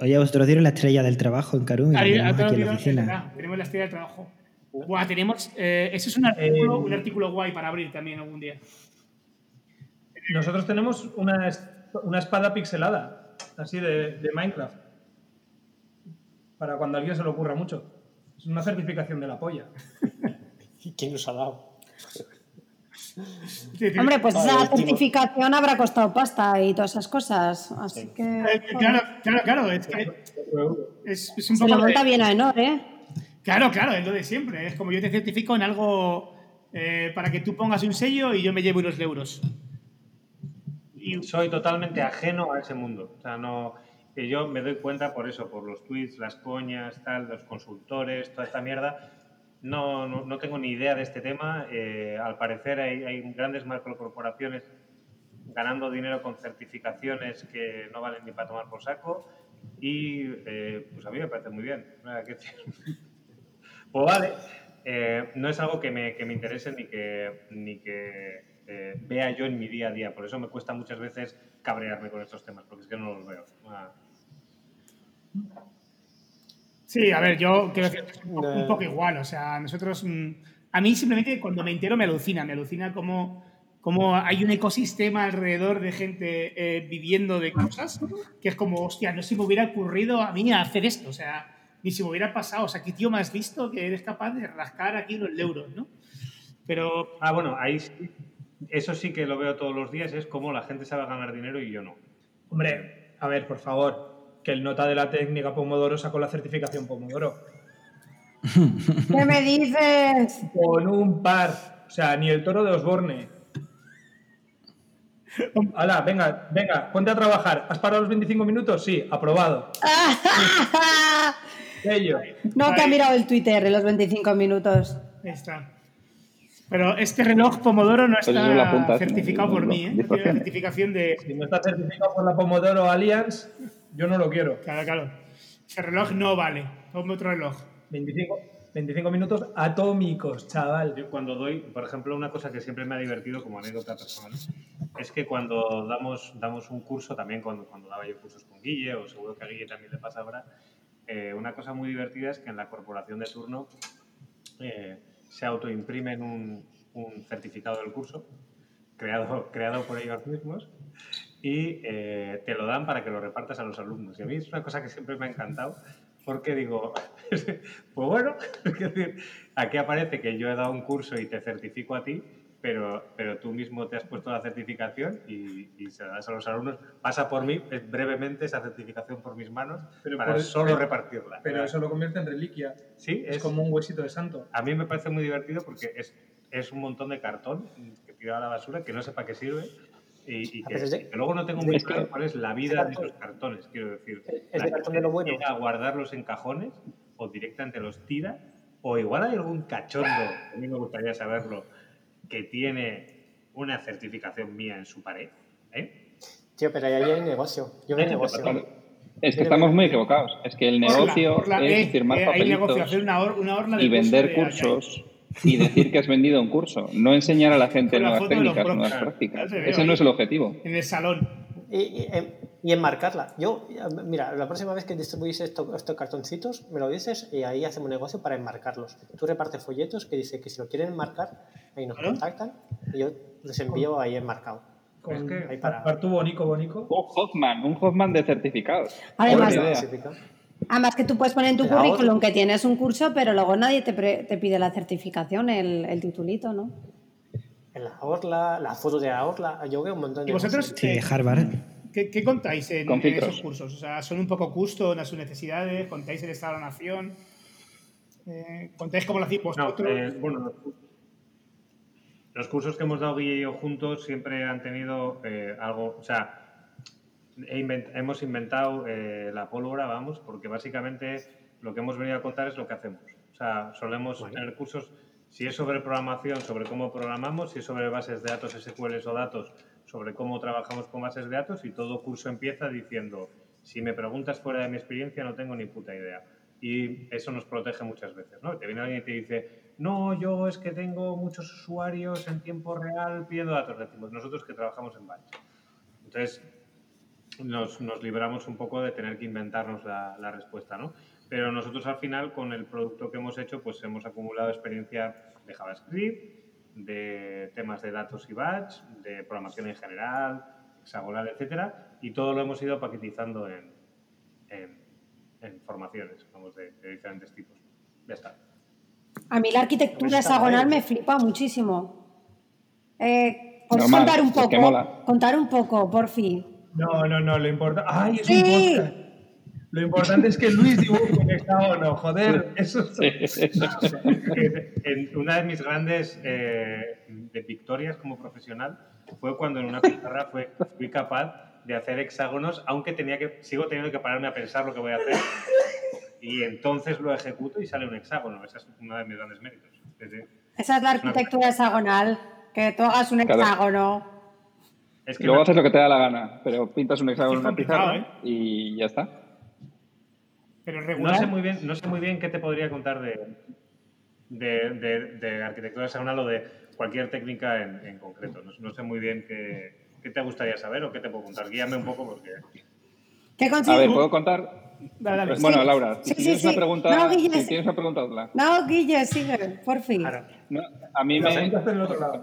Oye, vosotros dieron la estrella del trabajo en todos aquí en la oficina. tenemos la estrella del trabajo. Buah, tenemos, eh, eso es un artículo, Eh, un artículo guay para abrir también algún día. Nosotros tenemos una, una espada pixelada, así de, de Minecraft. Para cuando a alguien se le ocurra mucho. Es una certificación de la polla. (laughs) ¿Y quién nos ha dado? Hombre, pues Vale, esa certificación habrá costado pasta y todas esas cosas. Así que. Eh, claro, claro, claro, es que es, es un Se poco lo de- monta bien a Enor, ¿eh? Claro, claro, es lo de siempre. Es como yo te certifico en algo eh, para que tú pongas un sello y yo me llevo unos euros. Y, Soy totalmente ajeno a ese mundo. O sea, no. Yo me doy cuenta por eso, por los tweets, las coñas, tal, los consultores, toda esta mierda. No, no, no tengo ni idea de este tema. Eh, al parecer hay, hay grandes macrocorporaciones ganando dinero con certificaciones que no valen ni para tomar por saco. Y eh, pues a mí me parece muy bien. (laughs) Pues vale, eh, no es algo que me, que me interese ni que, ni que eh, vea yo en mi día a día. Por eso me cuesta muchas veces cabrearme con estos temas, porque es que no los veo. Ah, sí, a ver, yo creo que es un, poco- No. un poco igual. O sea, nosotros. mm, a mí simplemente cuando me entero me alucina. Me alucina cómo, cómo hay un ecosistema alrededor de gente eh, viviendo de cosas que es como, hostia, no se me hubiera ocurrido a mí hacer esto. O sea, ni se me hubiera pasado. O sea, qué tío más listo que eres capaz de rascar aquí unos euros, ¿no? Pero Ah, bueno, ahí sí- eso sí que lo veo todos los días, es como la gente sabe ganar dinero y yo no. Hombre, a ver, por favor, que el nota de la técnica Pomodoro sacó la certificación Pomodoro. ¿Qué me dices? Con un par. O sea, ni el toro de Osborne. Hala, venga, venga, ponte a trabajar. ¿Has parado los 25 minutos? Sí, aprobado. (laughs) Sello. No, que ha mirado el Twitter en los 25 minutos. Ahí está. Pero este reloj Pomodoro no Pues está el- certificado por mí, ¿eh? No tiene la certificación de... Si no está certificado por la Pomodoro Alliance, yo no lo quiero. Claro, claro. Ese reloj no vale. Ponme otro reloj. 25, 25 minutos atómicos, chaval. Yo cuando doy, por ejemplo, una cosa que siempre me ha divertido como anécdota personal, es que cuando damos, damos un curso, también cuando, cuando daba yo cursos con Guille, o seguro que a Guille también le pasa ahora, eh, una cosa muy divertida es que en la corporación de turno eh, se autoimprimen un, certificado del curso creado, creado por ellos mismos y eh, te lo dan para que lo repartas a los alumnos. Y a mí es una cosa que siempre me ha encantado porque digo, (laughs) pues bueno, (laughs) es decir, aquí aparece que yo he dado un curso y te certifico a ti, pero, pero tú mismo te has puesto la certificación y, y se la das a los alumnos. Pasa por mí eh, brevemente esa certificación por mis manos Pero para por- solo pero- repartirla. Pero eso lo convierte en reliquia. sí, Es como un huesito de santo. a mí me parece muy divertido porque es, es un montón de cartón que tirado a la basura que no sé para qué sirve y, y Ah, que, es de- que luego no tengo muy es claro cuál es la vida de cartón. esos cartones, quiero decir. Es La de cartón de lo bueno. llega a guardarlos en cajones o directamente los tira o igual hay algún cachondo, a mí me gustaría saberlo, que tiene una certificación mía en su pared. ¿eh? Tío, pero ahí hay negocio. Yo veo negocio. Es que estamos muy equivocados. Es que el negocio Orla, Orla, es eh, firmar eh, negocio, papelitos hacer una, hor- una de y vender curso de- cursos y decir que has vendido un curso. No enseñar a la gente nuevas técnicas, nuevas prácticas. Ese no es el objetivo. En el salón. Y, y, em, y enmarcarla. Yo, mira, la próxima vez que distribuyes esto- estos cartoncitos, me lo dices y ahí hacemos negocio para enmarcarlos. Tú repartes folletos que dice que si lo quieren enmarcar, ahí nos contactan y yo les envío ahí enmarcado. Con Es que- Ahí para- Artú Bonico, Bonico. Un Hoffman, un Hoffman de certificados. Además, que tú puedes poner en tu currículum que tienes un curso, pero luego nadie te, pre- te pide la certificación, el, el titulito, ¿no? En la orla, la foto de la orla, yo veo un montón de ¿Y vosotros? cosas. Sí, Harvard. ¿Qué, qué contáis en, Con en esos cursos? O sea, ¿son un poco custom a sus necesidades? ¿Contáis el estado de la nación? Eh, ¿Contáis cómo lo hacéis No, vosotros? eh, bueno, los, cu- los cursos que hemos dado Guille y yo juntos siempre han tenido eh, algo, o sea, he invent- hemos inventado eh, la pólvora, vamos, porque básicamente lo que hemos venido a contar es lo que hacemos. O sea, solemos tener cursos, si es sobre programación, sobre cómo programamos, si es sobre bases de datos, SQLs o datos, sobre cómo trabajamos con bases de datos y todo curso empieza diciendo, si me preguntas fuera de mi experiencia no tengo ni puta idea. Y eso nos protege muchas veces, ¿no? Te viene alguien y te dice, no, yo es que tengo muchos usuarios en tiempo real pidiendo datos. Decimos, nosotros que trabajamos en batch. Entonces, nos, nos libramos un poco de tener que inventarnos la, la respuesta, ¿no? Pero nosotros al final, con el producto que hemos hecho, pues hemos acumulado experiencia de JavaScript, de temas de datos y batch, de programación en general, hexagonal, etcétera, y todo lo hemos ido paquetizando en, en, en formaciones, vamos, de, de diferentes tipos. Ya está. A mí la arquitectura hexagonal me flipa muchísimo. Eh, ¿Puedes Normal, contar un poco? Contar un poco, por fin. No, no, no, lo importante. ¡Ay, es Sí. un podcast! Lo importante es que Luis dibuje un hexágono, joder, (laughs) eso es. (laughs) En una de mis grandes eh, de victorias como profesional fue cuando en una pizarra fue, fui capaz de hacer hexágonos, aunque tenía que, sigo teniendo que pararme a pensar lo que voy a hacer. Y entonces lo ejecuto y sale un hexágono. Ese es uno de mis grandes méritos. Esa es la arquitectura hexagonal. Que tú hagas un Claro. hexágono. Es que Luego haces lo que te da la gana, pero pintas un hexágono en una pizarra ¿eh? y ya está. Pero no regular. sé muy bien, no sé muy bien qué te podría contar de, de, de- de arquitectura hexagonal o de cualquier técnica en, en concreto. No, no sé muy bien qué, qué te gustaría saber o qué te puedo contar. Guíame un poco porque... ¿Qué A ver? ¿puedo contar? Dale, dale. Bueno, Sí. Laura, si sí, tienes sí. una pregunta, No, Guille, si tienes una pregunta, hazla. No, Guille, sigue, por fin. Claro. No, a mí me... gente está en el otro lado.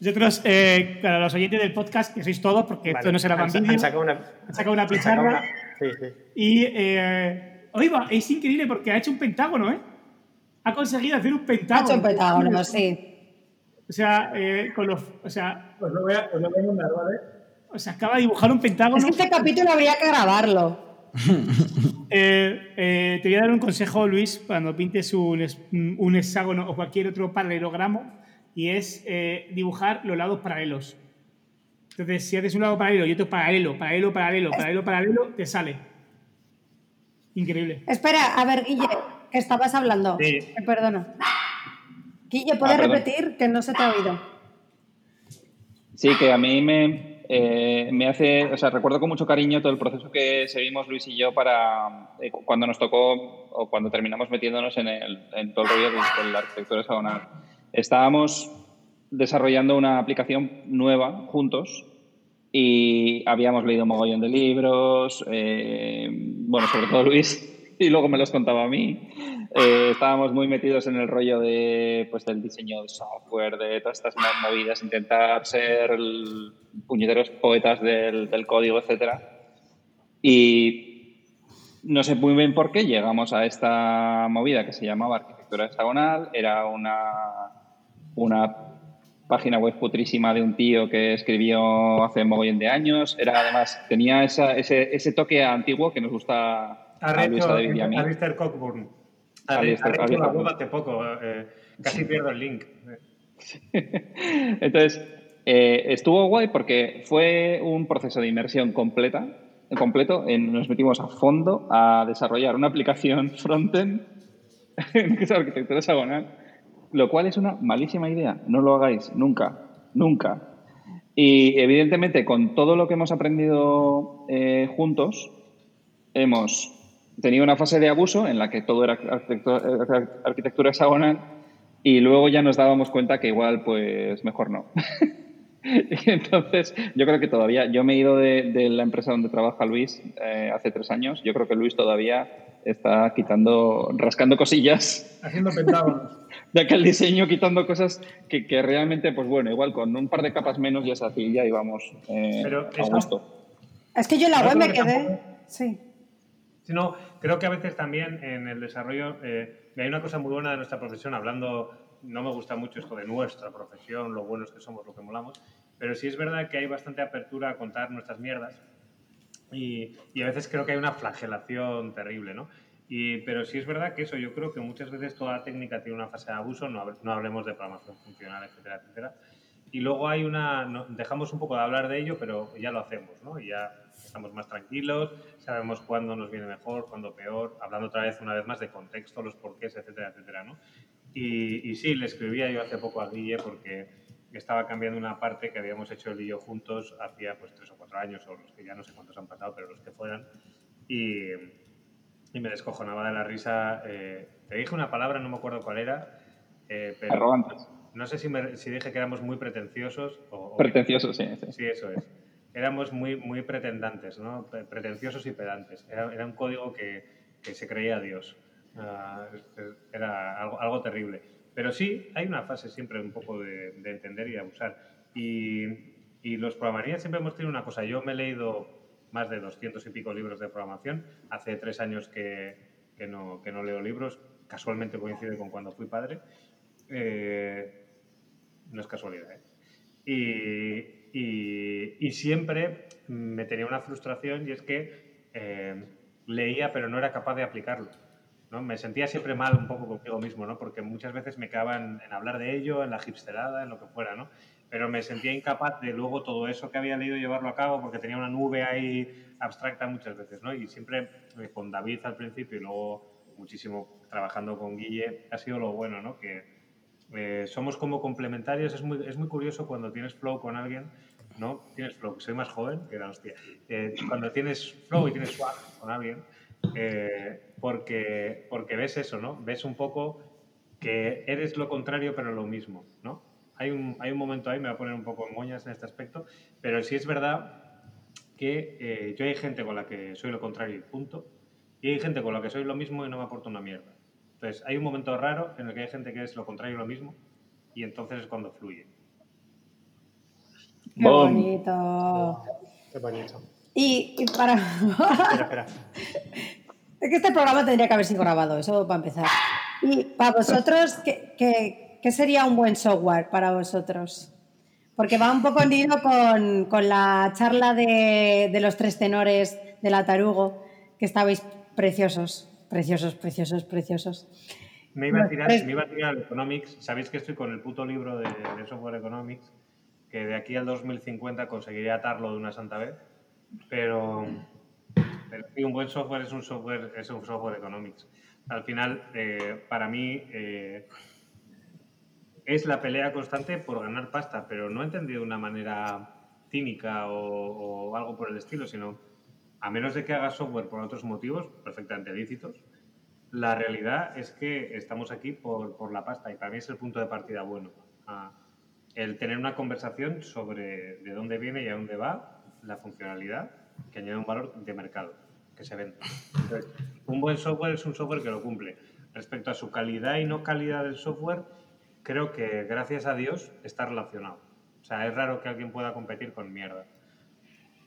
Nosotros, eh, para los oyentes del podcast, que sois todos, porque esto Vale. no será sa- vídeo, Han sacado una. han sacado una pizarra una- Sí, sí. y. Eh, oiga, es increíble porque ha hecho un pentágono, ¿eh? Ha conseguido hacer un Ha pentágono. hecho un pentágono, sí. O sea, eh, con los, o sea, Os lo voy a, os lo voy a mandar, ¿vale? o sea, acaba de dibujar un Es pentágono. que este capítulo habría que grabarlo. (laughs) Eh, eh, te voy a dar un consejo, Luis, cuando pintes un, es- un hexágono o cualquier otro paralelogramo, y es eh, dibujar los lados paralelos. Entonces, si haces un lado paralelo y otro paralelo, paralelo, paralelo, paralelo, paralelo, te sale. Increíble. Espera, a ver, Guille, que estabas hablando. Sí. Eh, perdona. Guille, ¿puedes Ah, repetir? Que no se te ha oído. Sí, que a mí me, eh, me hace, o sea, recuerdo con mucho cariño todo el proceso que seguimos Luis y yo para eh, cuando nos tocó o cuando terminamos metiéndonos en, el, en todo el rollo de, de la arquitectura hexagonal. Estábamos desarrollando una aplicación nueva juntos y habíamos leído mogollón de libros, eh, bueno, sobre todo Luis, (laughs) y luego me los contaba a mí. Eh, estábamos muy metidos en el rollo de, pues, del diseño de software, de todas estas mo- movidas, intentar ser el- puñeteros poetas del, del código, etcétera. Y no sé muy bien por qué llegamos a esta movida que se llamaba arquitectura hexagonal. Era una, una página web putrísima de un tío que escribió hace un mogollón de años. Era además, tenía esa- ese, ese toque antiguo que nos gusta a a David y a mí. Alistair Cockburn. Alistair- Ha hecho la web hace poco. eh, casi pierdo el link. (laughs) Entonces, eh, estuvo guay porque fue un proceso de inmersión completa, completo. En- nos metimos a fondo a desarrollar una aplicación frontend (laughs) que es arquitectura hexagonal, lo cual es una malísima idea. No lo hagáis nunca, nunca. Y evidentemente, con todo lo que hemos aprendido eh, juntos, hemos tenido una fase de abuso en la que todo era arquitectura, hexagonal y luego ya nos dábamos cuenta que igual, pues mejor no. (laughs) Entonces, yo creo que todavía, yo me he ido de, de la empresa donde trabaja Luis eh, hace tres años, yo creo que Luis todavía está quitando, rascando cosillas Haciendo pentágonos. De aquel diseño, quitando cosas que, que realmente, pues bueno, igual con un par de capas menos ya se hacía, ya íbamos eh, Pero a gusto. Es que yo en la web creo me que quedé. tampoco- Sí. Sino, creo que a veces también en el desarrollo eh, hay una cosa muy buena de nuestra profesión, hablando, no me gusta mucho esto de nuestra profesión, lo buenos que somos, lo que molamos, pero sí es verdad que hay bastante apertura a contar nuestras mierdas Y, y a veces creo que hay una flagelación terrible, ¿no? Y, pero sí es verdad que eso, yo creo que muchas veces toda técnica tiene una fase de abuso, no, no hablemos de programación funcional, etcétera, etcétera. Y luego hay una, no- dejamos un poco de hablar de ello, pero ya lo hacemos, ¿no? Y ya estamos más tranquilos, sabemos cuándo nos viene mejor, cuándo peor, hablando otra vez, una vez más, de contexto, los porqués, etcétera, etcétera, ¿no? Y, y sí, le escribía yo hace poco a Guille porque estaba cambiando una parte que habíamos hecho y yo juntos hacía pues tres o cuatro años, o los que ya no sé cuántos han pasado, pero los que fueran. Y, y me descojonaba de la risa. eh, te dije una palabra, no me acuerdo cuál era, eh, pero Arrogantes. no sé si, me- si dije que éramos muy pretenciosos o... o- Pretencioso, sí. sí. Sí, eso es. Éramos muy, muy pretendantes, ¿no? Pre- Pretenciosos y pedantes. Era, era un código que, que se creía Dios. Es- era algo, algo terrible. Pero sí, hay una fase siempre un poco de, de entender y de abusar. Y, y los programarías siempre hemos tenido una cosa. Yo me he leído más de 200 y pico libros de programación. Hace tres años que, que no, que no leo libros. Casualmente coincide con cuando fui padre. Eh, no es casualidad, ¿eh? Y, y- y siempre me tenía una frustración y es que eh, leía pero no era capaz de aplicarlo. ¿no? Me sentía siempre mal un poco conmigo mismo, ¿no? porque muchas veces me quedaba en, en hablar de ello, en la hipsterada, en lo que fuera, ¿no? Pero me sentía incapaz de luego todo eso que había leído llevarlo a cabo porque tenía una nube ahí abstracta muchas veces. ¿no? Y siempre eh, con David al principio y luego muchísimo trabajando con Guille ha sido lo bueno, ¿no? que eh, somos como complementarios. Es muy, es muy curioso cuando tienes flow con alguien, ¿no? Tienes flow, soy más joven que la hostia. Eh, cuando tienes flow y tienes swag con alguien, eh, porque, porque ves eso, ¿no? Ves un poco que eres lo contrario pero lo mismo, ¿no? Hay un, hay un momento ahí, me voy a poner un poco en moñas en este aspecto, pero sí es verdad que eh, yo hay gente con la que soy lo contrario y punto, y hay gente con la que soy lo mismo y no me aporta una mierda. Entonces, hay un momento raro en el que hay gente que es lo contrario y lo mismo, y entonces es cuando fluye. Qué bonito. Qué bonito. Y, y para. Espera, espera. Es que este programa tendría que haber sido grabado, eso para empezar. Y para vosotros, ¿qué, qué, qué sería un buen software para vosotros? Porque va un poco unido con, con la charla de, de los tres tenores de la tarugo, que estabais preciosos, preciosos, preciosos, preciosos. Me iba a tirar, Pues- me iba a tirar al Economics. Sabéis que estoy con el puto libro de, de software Economics, que de aquí al 2050 conseguiría atarlo de una santa vez. Pero, pero sí, un buen software es un software, es un software Economics. Al final, eh, para mí, eh, es la pelea constante por ganar pasta, pero no entendido de una manera cínica o, algo por el estilo, sino a menos de que hagas software por otros motivos perfectamente lícitos, la realidad es que estamos aquí por, por la pasta y para mí es el punto de partida bueno. Ah, el tener una conversación sobre de dónde viene y a dónde va la funcionalidad que añade un valor de mercado, que se vende. Un buen software es un software que lo cumple. Respecto a su calidad y no calidad del software, creo que gracias a Dios está relacionado. O sea, es raro que alguien pueda competir con mierda.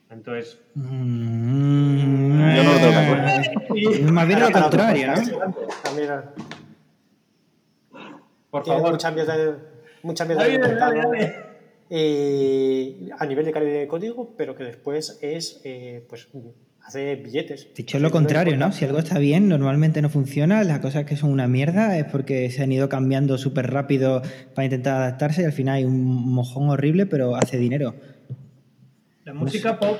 Entonces, Mm, Yo no lo tengo claro. eh, Más bien lo contrario, ¿no? por tiene favor, mucha mierda, mucha mierda Dale, en el dale, mercado, dale. eh, a nivel de calidad de código, pero que después es, eh, pues, hace billetes. Dicho es lo contrario, ¿no? Si algo está bien, normalmente no funciona. Las cosas que son una mierda es porque se han ido cambiando súper rápido para intentar adaptarse y al final hay un mojón horrible, pero hace dinero. La música pop,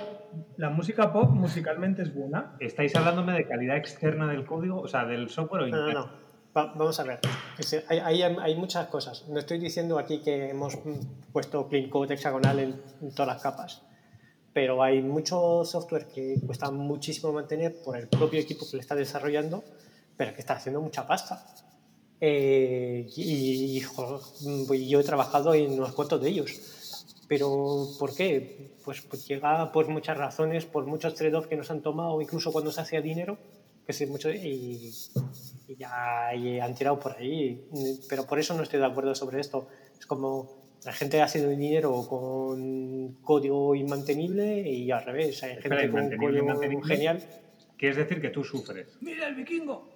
la música pop musicalmente es buena. ¿estáis hablándome de calidad externa del código, o sea, del software o No, no, interno? no. Va- vamos a ver. Decir, Hay, hay- hay muchas cosas. No estoy diciendo aquí que hemos puesto clean code hexagonal en, en todas las capas. Pero hay mucho software que cuesta muchísimo mantener por el propio equipo que le está desarrollando, pero que está haciendo mucha pasta. Eh, y, y, mm, yo he trabajado en unos cuantos de ellos. Pero ¿por qué? Pues, pues llega por muchas razones, por muchos trade-offs que nos han tomado, incluso cuando se hacía dinero, que sé mucho, y, y ya y han tirado por ahí. Pero por eso no estoy de acuerdo sobre esto. Es como la gente hace dinero con código inmantenible y al revés. Hay Espera, gente con inmantenible, código inmantenible. genial. Quieres decir que tú sufres. ¡Mira el vikingo!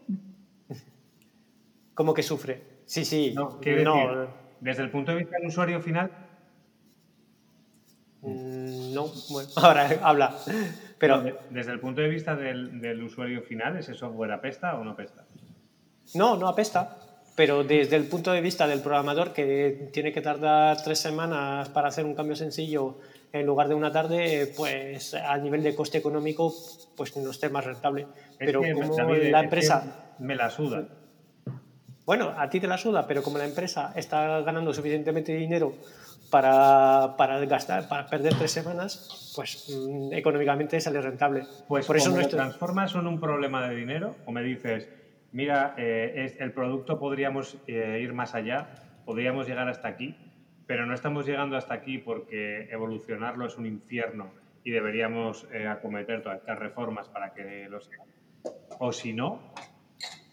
(laughs) como que sufre. Sí, sí. No, quiero no, decir, desde el punto de vista del usuario final, Mm, No, bueno, (laughs) ahora habla. Pero de- desde el punto de vista del, del usuario final, ¿ese software apesta o no apesta? no, no apesta. Pero desde el punto de vista del programador que tiene que tardar tres semanas para hacer un cambio sencillo en lugar de una tarde, pues a nivel de coste económico, pues no esté más rentable. Es Pero como David, la empresa Me la suda. Bueno, a ti te la suda, pero como la empresa está ganando suficientemente dinero para, para gastar, para perder tres semanas, pues mm, económicamente sale rentable. Pues Por eso nuestro- transformas en un problema de dinero, o me dices, mira, eh, el producto podríamos eh, ir más allá, podríamos llegar hasta aquí, pero no estamos llegando hasta aquí porque evolucionarlo es un infierno y deberíamos eh, acometer todas estas reformas para que lo sea. O si no,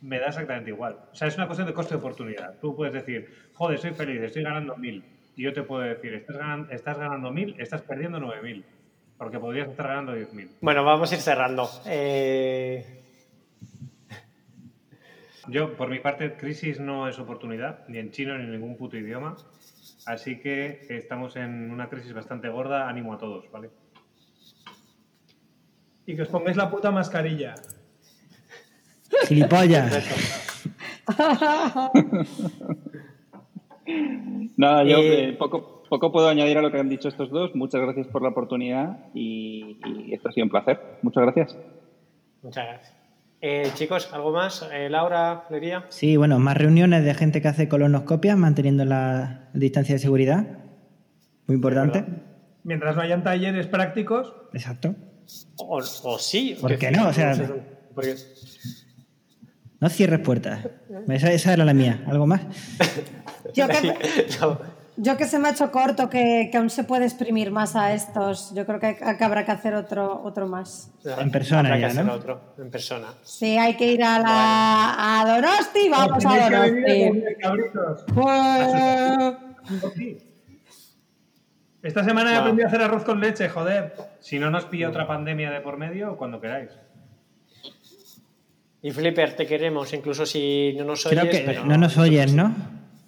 me da exactamente igual. O sea, es una cuestión de coste de oportunidad. Tú puedes decir, joder, soy feliz, estoy ganando mil. Y yo te puedo decir, estás ganando, estás ganando mil, estás perdiendo nueve mil. Porque podrías estar ganando diez mil. Bueno, vamos a ir cerrando. Eh, Yo, por mi parte, crisis no es oportunidad, ni en chino ni en ningún puto idioma. Así que estamos en una crisis bastante gorda. Ánimo a todos, ¿vale? Y que os pongáis la puta mascarilla. Gilipollas. (laughs) Nada, yo Eh, eh, poco, poco puedo añadir a lo que han dicho estos dos. Muchas gracias por la oportunidad y, y esto ha sido un placer. Muchas gracias. muchas gracias. Eh, chicos, ¿algo más? Eh, Laura, Lería. Sí, bueno, más reuniones de gente que hace colonoscopias manteniendo la distancia de seguridad. Muy importante. Mientras no hayan talleres prácticos, Exacto. O, o sí. ¿Por qué no? O sea- porque- No cierres puertas. Esa, esa era la mía. ¿Algo más? (laughs) Yo que, No, yo que se me ha hecho corto, que, que aún se puede exprimir más a estos. Yo creo que, que habrá que hacer otro, otro más. En persona habrá que ya, hacer ¿no? otro, en persona. Sí, hay que ir a la a Donosti, vamos a que Donosti. Pues, Esta semana he Wow. aprendido a hacer arroz con leche, joder. Si no nos pilla otra pandemia de por medio, cuando queráis. Y Flipper, te queremos, incluso si no nos oyes. Creo que pero no nos oyes, ¿no?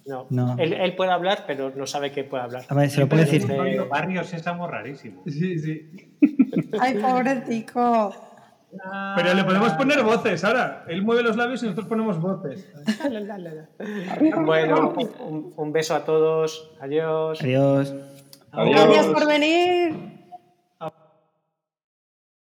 No. No. Él, él puede hablar, pero no sabe que puede hablar. A ver, se lo puede decir. Oye, Barrio Sésamo rarísimo. Sí, sí. ay, pobrecito. Pero le podemos poner voces ahora. Él mueve los labios y nosotros ponemos voces. Bueno, un, un beso a todos. Adiós. Adiós. Adiós. Gracias por venir.